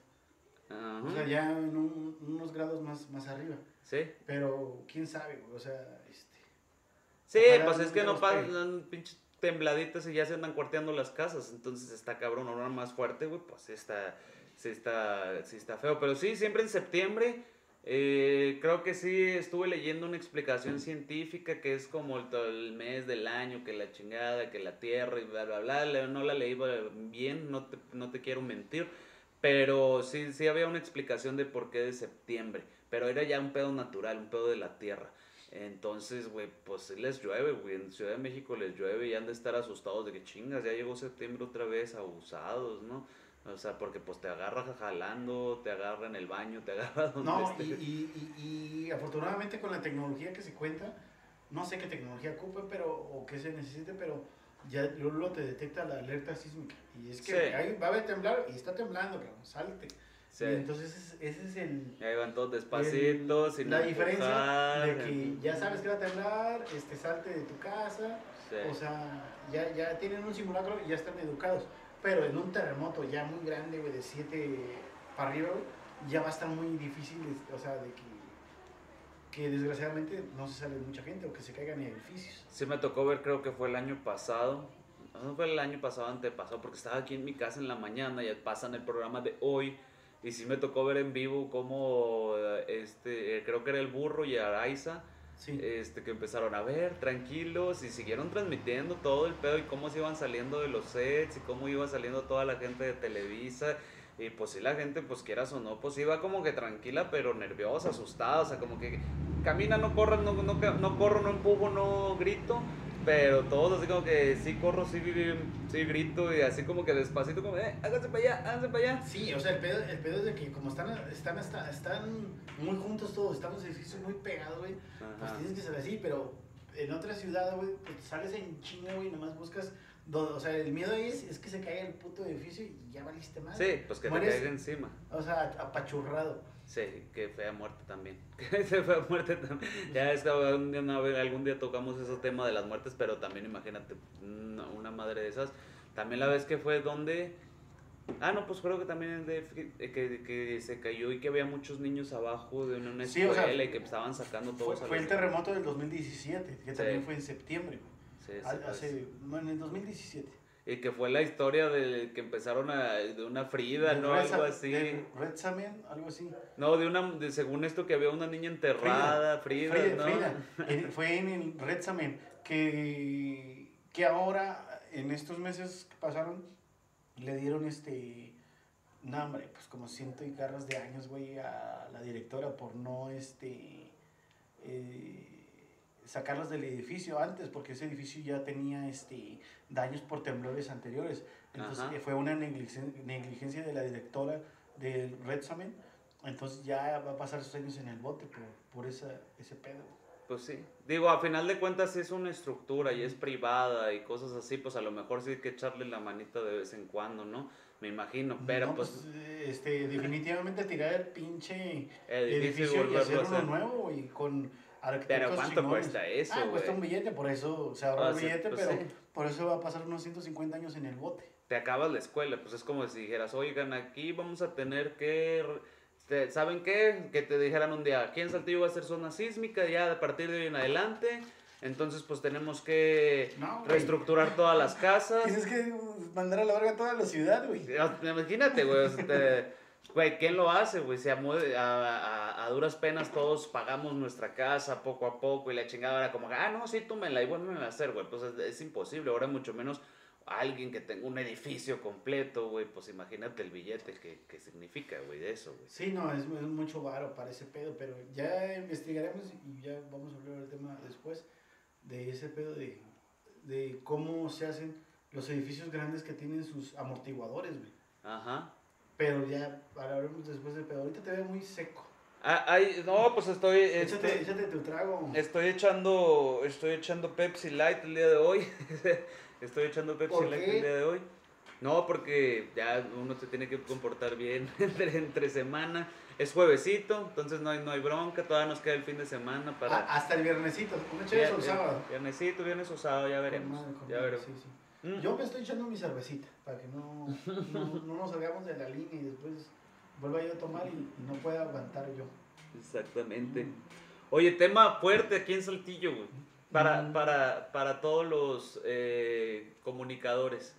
Ajá. O sea, ya en un- unos grados más, más arriba. Sí. Pero quién sabe, güey, o sea, este. Sí, pues es que no pasan pinches tembladitas y ya se andan cuarteando las casas. Entonces está cabrón, ahora más fuerte, güey, pues está, sí está, sí está feo. Pero sí, siempre en septiembre, eh, creo que sí estuve leyendo una explicación científica que es como el, mes del año, que la chingada, que la tierra y bla, bla, bla. No la leí bien, no te, no te quiero mentir. Pero sí, sí había una explicación de por qué de septiembre. Pero era ya un pedo natural, un pedo de la tierra. Entonces, güey, pues sí les llueve, güey. En Ciudad de México les llueve y han de estar asustados de que chingas, ya llegó septiembre otra vez, abusados, ¿no? O sea, porque pues te agarra jalando, te agarra en el baño, te agarra donde No, esté. y, y, y, afortunadamente con la tecnología que se cuenta, no sé qué tecnología ocupe, pero, o qué se necesite, pero ya luego te detecta la alerta sísmica. Y es que Sí. ahí va a haber temblar y está temblando, cabrón, salte. Sí. Y entonces ese, es el, Y ahí van todos despacitos, sin la diferencia empujar. de que ya sabes que va a temblar, este, salte de tu casa, Sí. o sea, ya, ya tienen un simulacro y ya están educados. Pero en un terremoto ya muy grande, güey, de 7 para arriba, ya va a estar muy difícil, o sea, de que, que desgraciadamente no se sale mucha gente o que se caigan edificios. Sí me tocó ver, creo que fue el año pasado. No fue el año pasado, antepasado, porque estaba aquí en mi casa en la mañana y pasan el programa de hoy. Y sí me tocó ver en vivo cómo, eh, este, eh, creo que era el burro y Araiza, Sí. este, que empezaron a ver tranquilos y siguieron transmitiendo todo el pedo y cómo se iban saliendo de los sets y cómo iba saliendo toda la gente de Televisa. Y pues sí, la gente, pues quieras o no, pues iba como que tranquila, pero nerviosa, asustada, o sea, como que camina, no corra, no, no, no corro, no empujo, no grito, pero todos así como que sí corro, sí, sí, grito y así como que despacito, como, eh, háganse para allá, háganse para allá. Sí, o sea, el pedo, el pedo es de que como están, están, hasta- están muy juntos todos, están los edificios muy pegados, güey, pues tienes que ser así, pero en otra ciudad, güey, pues sales en chinga, güey, nomás buscas, do- o sea, el miedo ahí es, es que se caiga el puto edificio y ya valiste más. Sí, pues que te caiga encima. O sea, apachurrado. Sí, que fea muerte también. Que fea muerte también. Ya es que algún día, algún día tocamos ese tema de las muertes, pero también imagínate una, madre de esas. También la vez que fue donde... Ah, no, pues creo que también de, que, que, se cayó y que había muchos niños abajo de una Sí, o escuela sea, y que estaban sacando Fue, todos a fue el terremoto del 2017, que Sí. también fue en septiembre. Sí, pues. Hace, bueno, en el 2017. Y que fue la historia de que empezaron a, de una Frida, ¿no? Red Algo así. Red Samen, algo así. No, de una, de, según esto que había una niña enterrada, Frida, Frida, ¿no? Frida. Fue en el Red Samen, que, que ahora, en estos meses que pasaron, le dieron este, no hombre, pues como ciento y garras de años, güey, a la directora por no, este, eh, sacarlas del edificio antes, porque ese edificio ya tenía este, daños por temblores anteriores. Entonces Ajá. eh, fue una negligen- negligencia de la directora del Red Summit. Entonces ya va a pasar sus años en el bote por, por esa, ese pedo. Pues sí. Digo, a final de cuentas, es una estructura y es privada y cosas así, pues a lo mejor sí hay que echarle la manita de vez en cuando, ¿no? Me imagino. Pero No, pues, eh, este, definitivamente tirar el pinche edificio, edificio, y hacer uno nuevo y con Pero ¿cuánto chingones. cuesta eso, Ah, cuesta un billete, por eso se ahorra Ah, el sí, billete, pues pero sí. por eso va a pasar unos 150 años en el bote. te acabas la escuela, pues es como si dijeras, oigan, aquí vamos a tener que, ¿saben qué? Que te dijeran un día, aquí en Saltillo va a ser zona sísmica, ya a partir de hoy en adelante, entonces pues tenemos que No, reestructurar todas las casas. Tienes que mandar a la verga toda la ciudad, güey. Imagínate, güey, o sea, güey, ¿quién lo hace, güey? A, a, a- a duras penas todos pagamos nuestra casa poco a poco y la chingada era como, ah, no, sí, túmenla y vuelven a hacer, güey, pues es, es imposible, ahora mucho menos alguien que tenga un edificio completo, güey, pues imagínate el billete que, que significa, güey, de eso, güey. Sí, no, es, es mucho varo para ese pedo, pero ya investigaremos y ya vamos a hablar del tema después de ese pedo de, de cómo se hacen los edificios grandes que tienen sus amortiguadores, güey. Ajá. Pero ya hablaremos después del pedo. Ahorita te veo muy seco. Ah, ay, no, pues estoy, Échate, este, échate tu trago. estoy echando, estoy echando Pepsi Light el día de hoy. estoy echando Pepsi ¿Por Light qué? el día de hoy. No, porque ya uno se tiene que comportar bien entre, entre semana. Es juevesito, entonces no hay, no hay bronca, todavía nos queda el fin de semana para... Ah, hasta el viernesito. ¿Cómo echas sábado? Viernesito, viernes o sábado, ya veremos. Con madre, con Ya veremos. sí, sí. Mm. Yo me estoy echando mi cervecita para que no, no, no nos salgamos de la línea y después vuelva yo a tomar y, y no pueda aguantar yo. Exactamente. Oye, tema fuerte aquí en Saltillo, güey. Para, Mm. para, para todos los eh, comunicadores.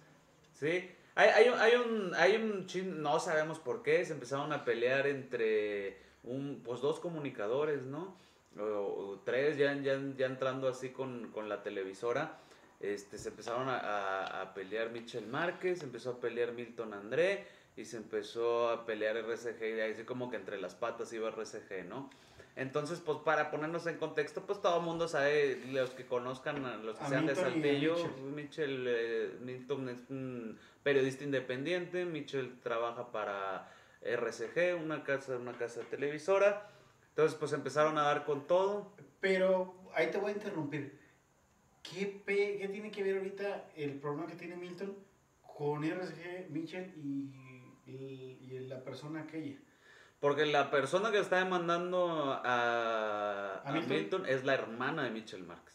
¿Sí? Hay, hay, un- hay un, hay un chin- no sabemos por qué, se empezaron a pelear entre un, pues dos comunicadores, ¿no? O, o tres, ya, ya, ya entrando así con, con la televisora. Este, se empezaron a, a- a pelear Michel Márquez, empezó a pelear Milton André y se empezó a pelear RSG y ahí sí como que entre las patas iba RSG, ¿no? Entonces, pues para ponernos en contexto, pues todo el mundo sabe, los que conozcan, los que A sean de Milton Saltillo, Mitchell. Mitchell, eh, Milton es un periodista independiente, Mitchell trabaja para RCG, una casa, una casa televisora. Entonces, pues empezaron a dar con todo. Pero ahí te voy a interrumpir. ¿Qué, pe- qué tiene que ver ahorita el problema que tiene Milton con RSG, Mitchell y, y- y la persona aquella? Porque la persona que está demandando a, ¿A a Milton? Milton es la hermana de Mitchell Márquez.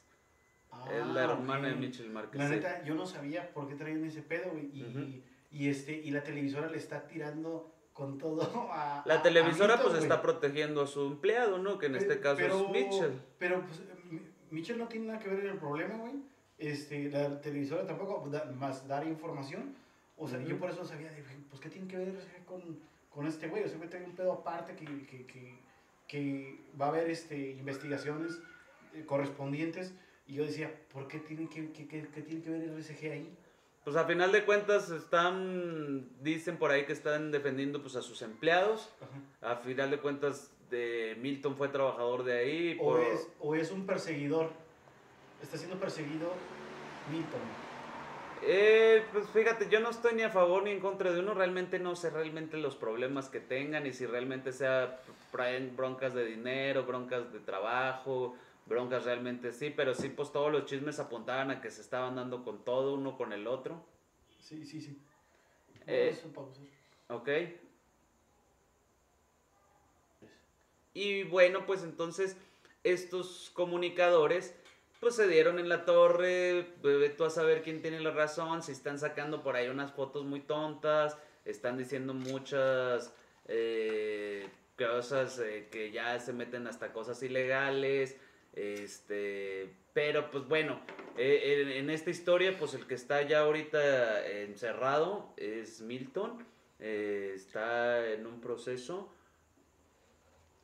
es la Ah, hermana de Mitchell Márquez. La sí. neta, yo no sabía por qué traían ese pedo, güey. Y, Ujú. y, este, y la televisora le está tirando con todo a. La a- televisora a Milton, pues está protegiendo a su empleado, ¿no? Que en este caso pero, es Mitchell. Pero pues, Mitchell no tiene nada que ver en el problema, güey. Este, la televisora tampoco, pues, da- más dar información. O sea, yo por eso sabía, de, pues, ¿qué tiene que ver con, con este güey? O sea, güey, trae un pedo aparte que, que, que, que va a haber este, investigaciones eh, correspondientes. Y yo decía, ¿por qué tiene que, que, que- tiene que ver RSG ahí? Pues a final de cuentas están, dicen por ahí que están defendiendo pues a sus empleados. Ajá. A final de cuentas de Milton fue trabajador de ahí. O, es, o es un perseguidor. Está siendo perseguido Milton. Eh, pues fíjate, yo no estoy ni a favor ni en contra de uno, realmente no sé realmente los problemas que tengan y si realmente sea broncas de dinero, broncas de trabajo, broncas realmente sí, pero sí pues todos los chismes apuntaban a que se estaban dando con todo uno con el otro, Sí, sí, sí. Eh, Vamos a pausar. ¿ok? Y bueno, pues entonces estos comunicadores pues se dieron en la torre, tú a saber quién tiene la razón, si están sacando por ahí unas fotos muy tontas, están diciendo muchas eh, cosas eh, que ya se meten hasta cosas ilegales, este, pero pues bueno, eh, en, en esta historia pues el que está ya ahorita encerrado es Milton, eh, está en un proceso,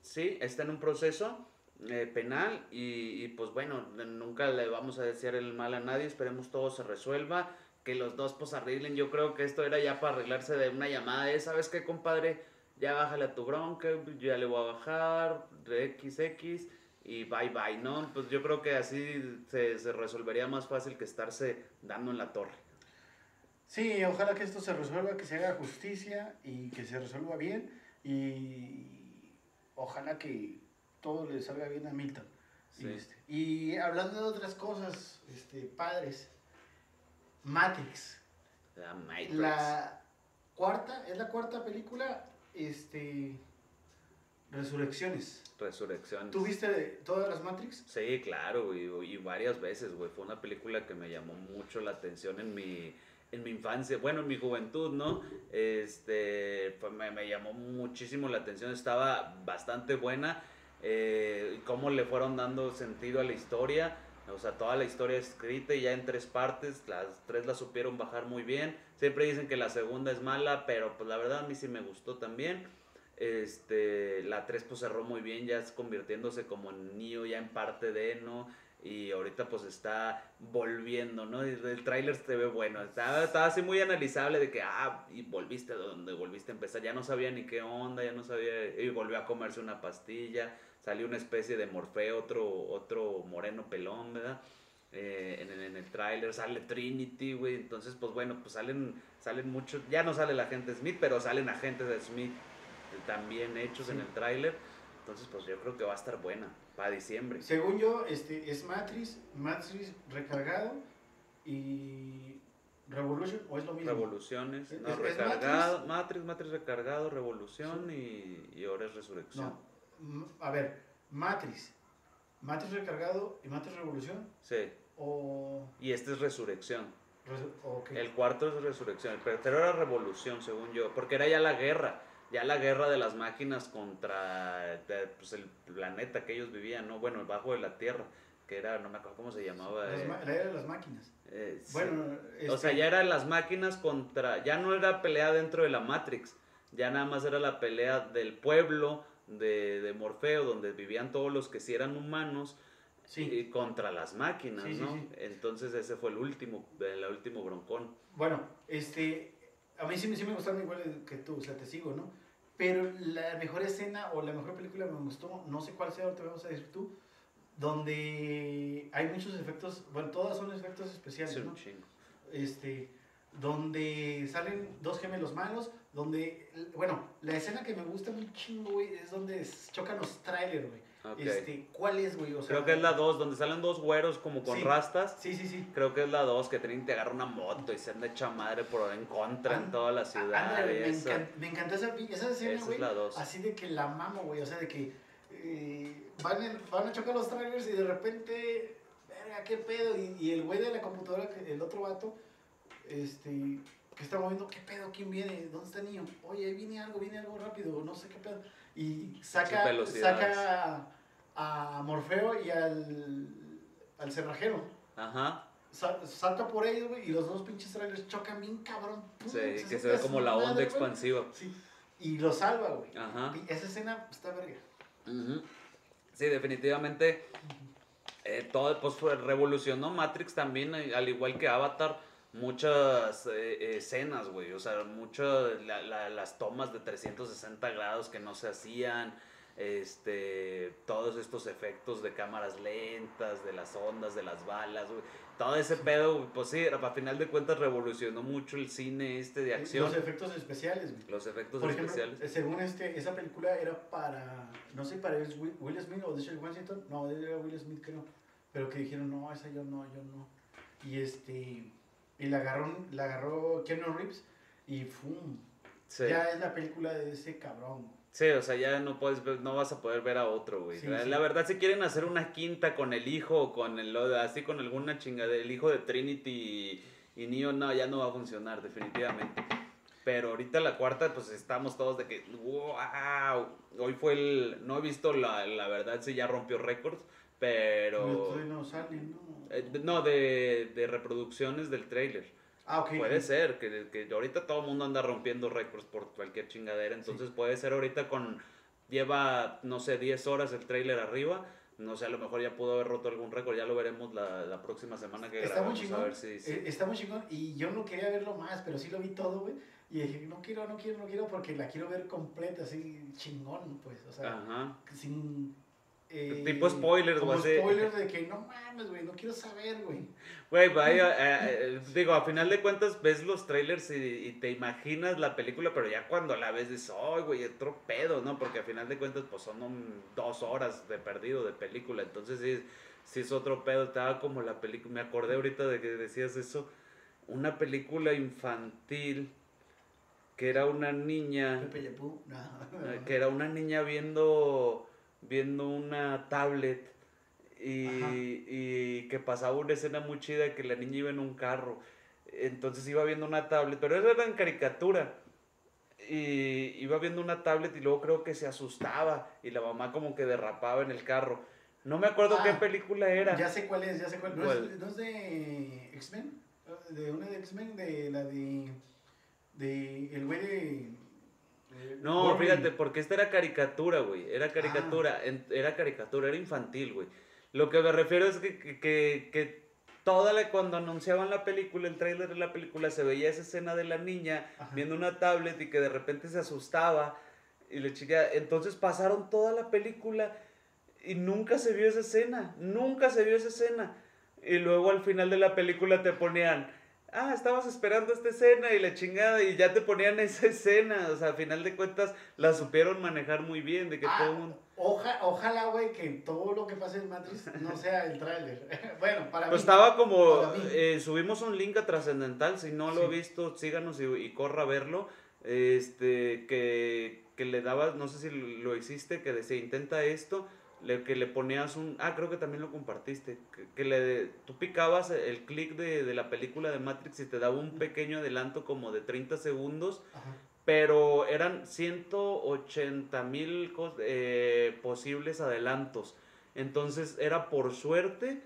sí, está en un proceso eh, penal y, pues bueno, nunca le vamos a desear el mal a nadie, esperemos todo se resuelva, que los dos pues arreglen, yo creo que esto era ya para arreglarse de una llamada de, ¿sabes qué compadre? Ya bájale a tu bronca, ya le voy a bajar, XX y bye bye, ¿no? Pues yo creo que así se, se resolvería más fácil que estarse dando en la torre. Sí, ojalá que esto se resuelva, que se haga justicia y que se resuelva bien y ojalá que todo le salga bien a Milton. Sí. Este, y hablando de otras cosas, este, padres, Matrix, La Matrix. la cuarta, es la cuarta película, este, Resurrecciones. Resurrección. ¿Tú viste todas las Matrix? Sí, claro, y, y varias veces, güey. Fue una película que me llamó mucho la atención en mi, en mi infancia, bueno, en mi juventud, ¿no? Este, pues me, llamó muchísimo la atención, estaba bastante buena. Eh, cómo le fueron dando sentido a la historia, o sea, toda la historia escrita ya en tres partes, las tres la supieron bajar muy bien. Siempre dicen que la segunda es mala, pero pues la verdad a mí sí me gustó también. Este, la 3 pues cerró muy bien, ya convirtiéndose como en Neo, ya en parte de, ¿no? Y ahorita pues está volviendo, ¿no? El, tráiler se ve bueno, estaba, estaba así muy analizable de que, ah, y volviste donde volviste a empezar, ya no sabía ni qué onda, ya no sabía, y volvió a comerse una pastilla, salió una especie de Morfeo, otro, otro moreno pelón, ¿verdad? Eh, en, el- en el tráiler sale Trinity, güey, entonces pues bueno, pues salen, salen muchos, ya no sale la gente Smith, pero salen agentes de Smith también hechos en el tráiler, entonces pues yo creo que va a estar buena para diciembre. Según yo, este, es Matrix, Matrix recargado y Revolution, o es lo mismo. Revoluciones, ¿Es- no, es recargado, Matrix? Matrix, recargado, Revolución y, y ahora es Resurrección. No, a ver, Matrix, Matrix recargado y Matrix Revolución, Sí, o... y este es Resurrección. resu- ok. El cuarto es Resurrección, el tercero era Revolución, según yo, porque era ya la guerra, ya la guerra de las máquinas contra pues, el planeta que ellos vivían, ¿no? Bueno, bajo de la Tierra, que era, no me acuerdo cómo se llamaba. Las eh, la era de las máquinas. eh, sí. Bueno, O sea, este, ya eran las máquinas contra, ya no era pelea dentro de la Matrix, ya nada más era la pelea del pueblo de, de Morfeo, donde vivían todos los que sí eran humanos, Sí. y contra las máquinas, Sí, ¿no? sí. Entonces ese fue el último, el último broncón. Bueno, este, a mí sí, me- sí me gustaron igual que tú, o sea, te sigo, ¿no? Pero la mejor escena o la mejor película me gustó, no sé cuál sea, ahorita vamos a decir tú, donde hay muchos efectos, bueno, todas son efectos especiales, ¿no? Este, donde salen dos gemelos malos, donde, bueno, la escena que me gusta un chingo, güey, es donde chocan los trailers, güey. Este, ¿cuál es, güey? O sea, Creo que es la 2, donde salen dos güeros como con Sí. rastas. Sí, sí, sí. Creo que es la 2, que Trinity agarra una moto y se anda hecha madre por en contra en Ah, toda la ciudad. Ándale, y me, encan- me encantó esa, esa escena, Esa güey. es la 2. Así de que la mamo, güey. O sea, de que eh, van, en- van a chocar los trailers y de repente, verga, qué pedo. Y, y el güey de la computadora, que- el otro vato, este, que está moviendo, qué pedo, quién viene, dónde está el niño. Oye, ahí viene algo, viene algo rápido, no sé qué pedo. Y saca, saca a, a Morfeo y al, al cerrajero. Ajá. Sa- salta por ellos, güey, y los dos pinches trailers chocan bien cabrón. Pum, Sí, se que se ve como la onda madre, expansiva. Sí, y lo salva, güey. Ajá. Y Esa escena está verga. Ujú. Sí, definitivamente. eh, todo pues revolucionó Matrix también, eh, al igual que Avatar, muchas eh, escenas, güey. O sea, muchas la- la- las tomas de 360 grados que no se hacían. Este, todos estos efectos de cámaras lentas, de las ondas, de las balas, güey. Todo ese pedo, güey, pues sí, a final de cuentas revolucionó mucho el cine este de acción. Los efectos especiales, güey. Los efectos Por ejemplo, especiales. eh, según este, esa película era para, no sé, para Will Will Smith o Denzel Washington. No, era Will Smith, creo. Pero que dijeron, no, esa yo no, yo no. Y este, y la agarró, la agarró Keanu Reeves y ¡fum! Sí. Ya es la película de ese cabrón. Sí, o sea, ya no puedes ver, no vas a poder ver a otro, güey. Sí, la, sí. la verdad, si quieren hacer una quinta con el hijo o con el así con alguna chingada, el hijo de Trinity y, y Neo, no, ya no va a funcionar, definitivamente. Pero ahorita la cuarta, pues estamos todos de que, wow, hoy fue el, no he visto la, la verdad si ya rompió récords, pero, no sale, ¿no? eh, no, de, de reproducciones del trailer. Ah, ok. Puede ser, que, que ahorita todo el mundo anda rompiendo récords por cualquier chingadera, entonces puede ser ahorita con, lleva, no sé, 10 horas el trailer arriba, no sé, a lo mejor ya pudo haber roto algún récord, ya lo veremos la, la próxima semana que Está muy grabamos, a chingón. ver si... si- eh, está muy chingón. Y yo no quería verlo más, pero sí lo vi todo, güey. Y dije, no quiero, no quiero, no quiero, porque la quiero ver completa, así chingón, pues. O sea, Ajá, sin eh, Tipo spoilers, güey, spoilers de que no mames, güey, no quiero saber, güey. Güey, vaya, eh, eh, digo, a final de cuentas ves los trailers y, y te imaginas la película, pero ya cuando la ves dices, ay, güey, otro pedo, ¿no? Porque a final de cuentas, pues son un- dos horas de perdido de película, entonces sí, sí es otro pedo. Estaba como la película, me acordé ahorita de que decías eso, una película infantil que era una niña, Pepe no. eh, que era una niña viendo, viendo una tablet y, y que pasaba una escena muy chida que la niña iba en un carro. Entonces iba viendo una tablet, pero eso era en caricatura. Y iba viendo una tablet y luego creo que se asustaba y la mamá como que derrapaba en el carro. No me acuerdo Ah, qué película era. Ya sé cuál es, ya sé cuál. ¿No, ¿Cuál? Es, ¿no es de X-Men? De una de X-Men, de la de. De. El güey de. No, fíjate, porque esta era caricatura, güey. Era caricatura, Ah. en- era caricatura, era infantil, güey. Lo que me refiero es que, que, que, que toda la, cuando anunciaban la película, el tráiler de la película, se veía esa escena de la niña Ajá. viendo una tablet y que de repente se asustaba y le chica, entonces pasaron toda la película y nunca se vio esa escena, nunca se vio esa escena. Y luego al final de la película te ponían, ah, estabas esperando esta escena y la chingada y ya te ponían esa escena, o sea, al final de cuentas la supieron manejar muy bien, de que Ah, todo el mundo... Oja- ojalá, güey, que todo lo que pase en Matrix no sea el tráiler. bueno, para Pues mí. estaba como, eh, subimos un link a Trascendental, si no lo Sí. he visto, síganos y, y corra a verlo, este, que, que le dabas, no sé si lo hiciste, que decía, intenta esto, le, que le ponías un, ah, creo que también lo compartiste, que, que le, tú picabas el clic de, de la película de Matrix y te daba un pequeño adelanto como de 30 segundos, Ajá. pero eran 180 mil eh, posibles adelantos. Entonces era por suerte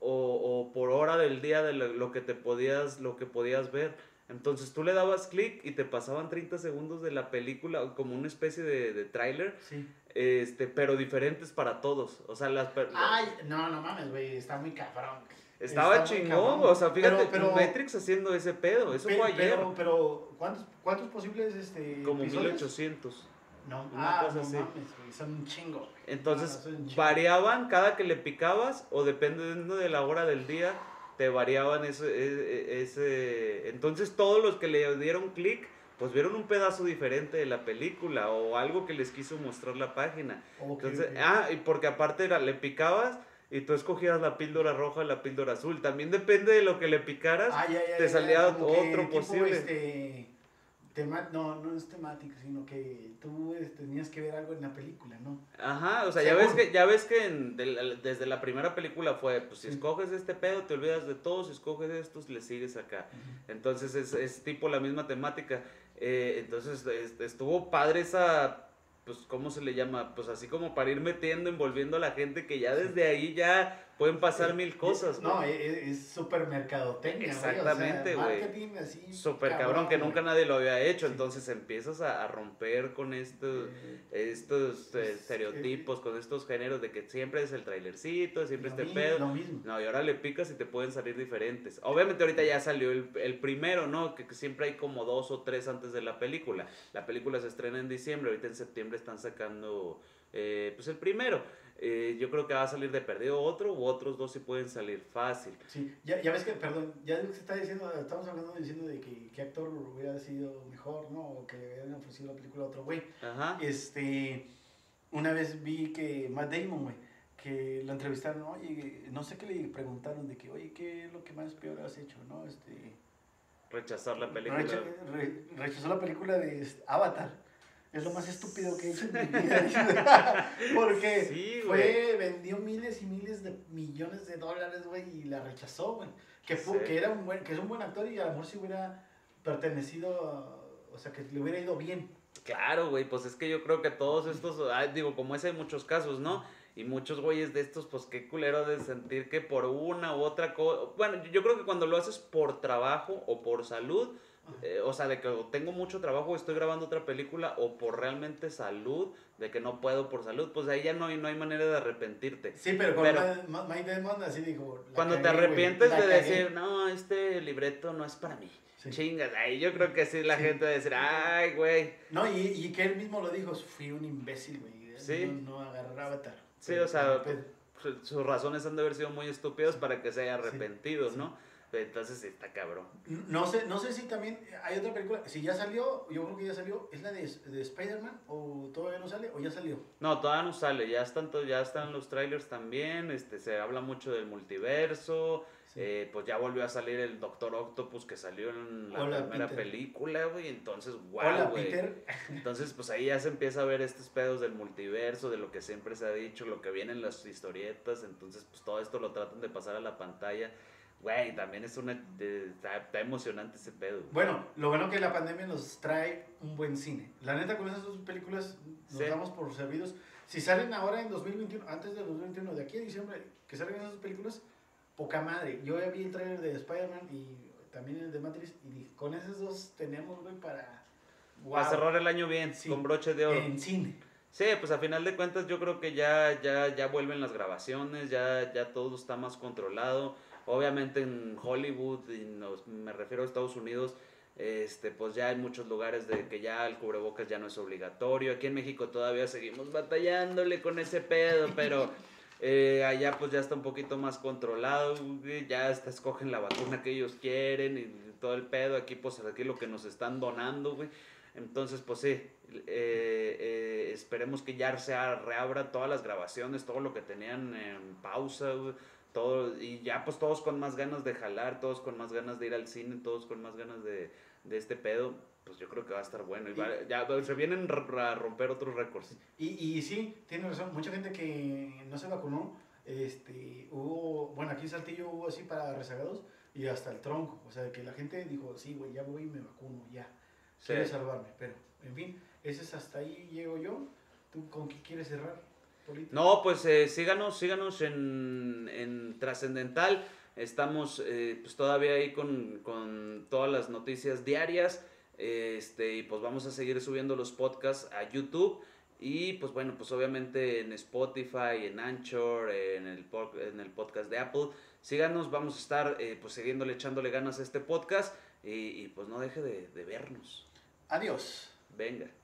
o, o por hora del día de lo, lo que te podías, lo que podías ver. Entonces tú le dabas clic y te pasaban 30 segundos de la película como una especie de, de tráiler, Sí. Este, pero diferentes para todos. O sea, las per- Ay, no, no mames, güey, está muy cabrón. estaba está chingón, o sea, fíjate, Pero- pero- Matrix haciendo ese pedo, eso fue ayer, Pero, pero ¿cuántos, ¿cuántos posibles este, como episodios? 1800. No, una ah, cosa no así. mames, güey, son un chingo. Entonces No, son un chingo. variaban cada que le picabas o dependiendo de la hora del día te variaban ese, e- ese entonces todos los que le dieron clic pues vieron un pedazo diferente de la película o algo que les quiso mostrar la página. Ok, Entonces, ah, y porque aparte era, le picabas y tú escogías la píldora roja, la píldora azul. También depende de lo que le picaras. Ah, ya, ya, te salía otro posible. Este, tema- no, no es temático, sino que tú este, tenías que ver algo en la película, ¿no? Ajá, o sea, ya ves que, ya ves que en- desde la primera película fue, pues si escoges este pedo, te olvidas de todos, si escoges estos, le sigues acá. Entonces es, es tipo la misma temática. Eh, entonces es- estuvo padre esa, pues, ¿cómo se le llama? Pues así como para ir metiendo, envolviendo a la gente que ya desde ahí ya pueden pasar Eh, mil y- cosas. No, ¿no? es, es súper mercadotecnia, güey, o sea, Exactamente, güey. marketing así. Súper cabrón, que güey. nunca nadie lo había hecho. Sí. Entonces empiezas a, a romper con estos, Eh, estos eh, es- estereotipos, con estos géneros de que siempre es el trailercito, siempre este mi- pedo. Lo mismo. No, y ahora le picas y te pueden salir diferentes. Obviamente ahorita ya salió el, el primero, ¿no? Que, que siempre hay como dos o tres antes de la película. La película se estrena en diciembre, ahorita en septiembre están sacando eh, pues el primero. Eh, yo creo que va a salir de perdido otro u otros dos sí pueden salir fácil. Sí, ya, ya ves que, perdón, ya se está diciendo, estamos hablando diciendo de que qué actor hubiera sido mejor, ¿no? O que le hubieran ofrecido la película a otro güey. Ajá. Este, una vez vi que Matt Damon, güey, que lo entrevistaron, oye, no sé qué le preguntaron de que, oye, ¿qué es lo que más peor has hecho, no? Este, Rechazar la película. recha- re- rechazó la película de este, Avatar. Es lo más estúpido que he hecho en mi vida. Porque Sí, fue, vendió miles y miles de millones de dólares, güey, y la rechazó, güey. Que, fu- Sí. que, era un buen, que es un buen actor y a lo mejor si hubiera pertenecido, o sea, que le hubiera ido bien. Claro, güey, pues es que yo creo que todos estos, ah, digo, como ese hay muchos casos, ¿no? Y muchos güeyes de estos, pues qué culero de sentir que por una u otra cosa, bueno, yo creo que cuando lo haces por trabajo o por salud, eh, o sea, de que tengo mucho trabajo, estoy grabando otra película, o por realmente salud, de que no puedo por salud, pues ahí ya no hay, no hay manera de arrepentirte. Sí, pero Mike así dijo. Cuando te cagué, arrepientes de cagué. decir, no, este libreto no es para mí. Sí. Chingas, ahí yo creo que sí la Sí. gente va a decir, ay, güey. No, y, y que él mismo lo dijo, fui un imbécil, güey. Sí. No, no agarrar Avatar. Sí, o sea, sus razones han de haber sido muy estúpidas para que se haya arrepentido, ¿no? Entonces está cabrón. No sé, no sé si también hay otra película. Si ya salió, yo creo que ya salió. ¿Es la de, de Spider-Man? ¿O todavía no sale? ¿O ya salió? No, todavía no sale. Ya están, ya están los trailers también. Este, se habla mucho del multiverso. Eh, pues ya volvió a salir el Doctor Octopus que salió en la primera película, güey. Entonces, wow, güey. Entonces, pues ahí ya se empieza a ver estos pedos del multiverso, de lo que siempre se ha dicho, lo que viene en las historietas. Entonces, pues todo esto lo tratan de pasar a la pantalla. Güey, también es una. está, emocionante ese pedo. Bueno, lo bueno que la pandemia nos trae un buen cine. La neta, con esas dos películas nos damos por servidos. Si salen ahora en 2021, antes de 2021, de aquí a diciembre, que salgan esas películas, poca madre. Yo ya vi el trailer de Spider-Man y también el de Matrix, y con esos dos tenemos, güey, para. Wow. cerrar el año bien, con broche de oro. En cine. Sí, pues a final de cuentas yo creo que ya, ya, ya vuelven las grabaciones, ya, ya todo está más controlado Obviamente en Hollywood, y me refiero a Estados Unidos, este, pues ya hay muchos lugares de que ya el cubrebocas ya no es obligatorio. Aquí en México todavía seguimos batallándole con ese pedo, pero eh, allá pues ya está un poquito más controlado, ya escogen la vacuna que ellos quieren y todo el pedo. Aquí pues aquí lo que nos están donando, güey. Entonces, pues sí, eh, eh, esperemos que ya se reabra todas las grabaciones, todo lo que tenían en pausa, güey todo, y ya pues todos con más ganas de jalar, todos con más ganas de ir al cine, todos con más ganas de, de este pedo, pues yo creo que va a estar bueno. Y ya se vienen a romper otros récords. Y, y sí, tiene razón, mucha gente que no se vacunó, este, hubo, bueno, aquí en Saltillo hubo así para rezagados y hasta el tronco, o sea, que la gente dijo, sí, güey, ya voy y me vacuno, ya, quiero salvarme, pero, en fin, ese es hasta ahí llego yo. ¿Tú con qué quieres cerrar? No, pues eh, síganos, síganos en, en Trascendental. Estamos eh, pues todavía ahí con, con, todas las noticias diarias. Este, y pues vamos a seguir subiendo los podcasts a YouTube. Y pues bueno, pues obviamente en Spotify, en Anchor, en el, en el podcast de Apple. Síganos, vamos a estar eh, pues siguiéndole, echándole ganas a este podcast. Y, y pues no deje de, de vernos. Adiós. Venga.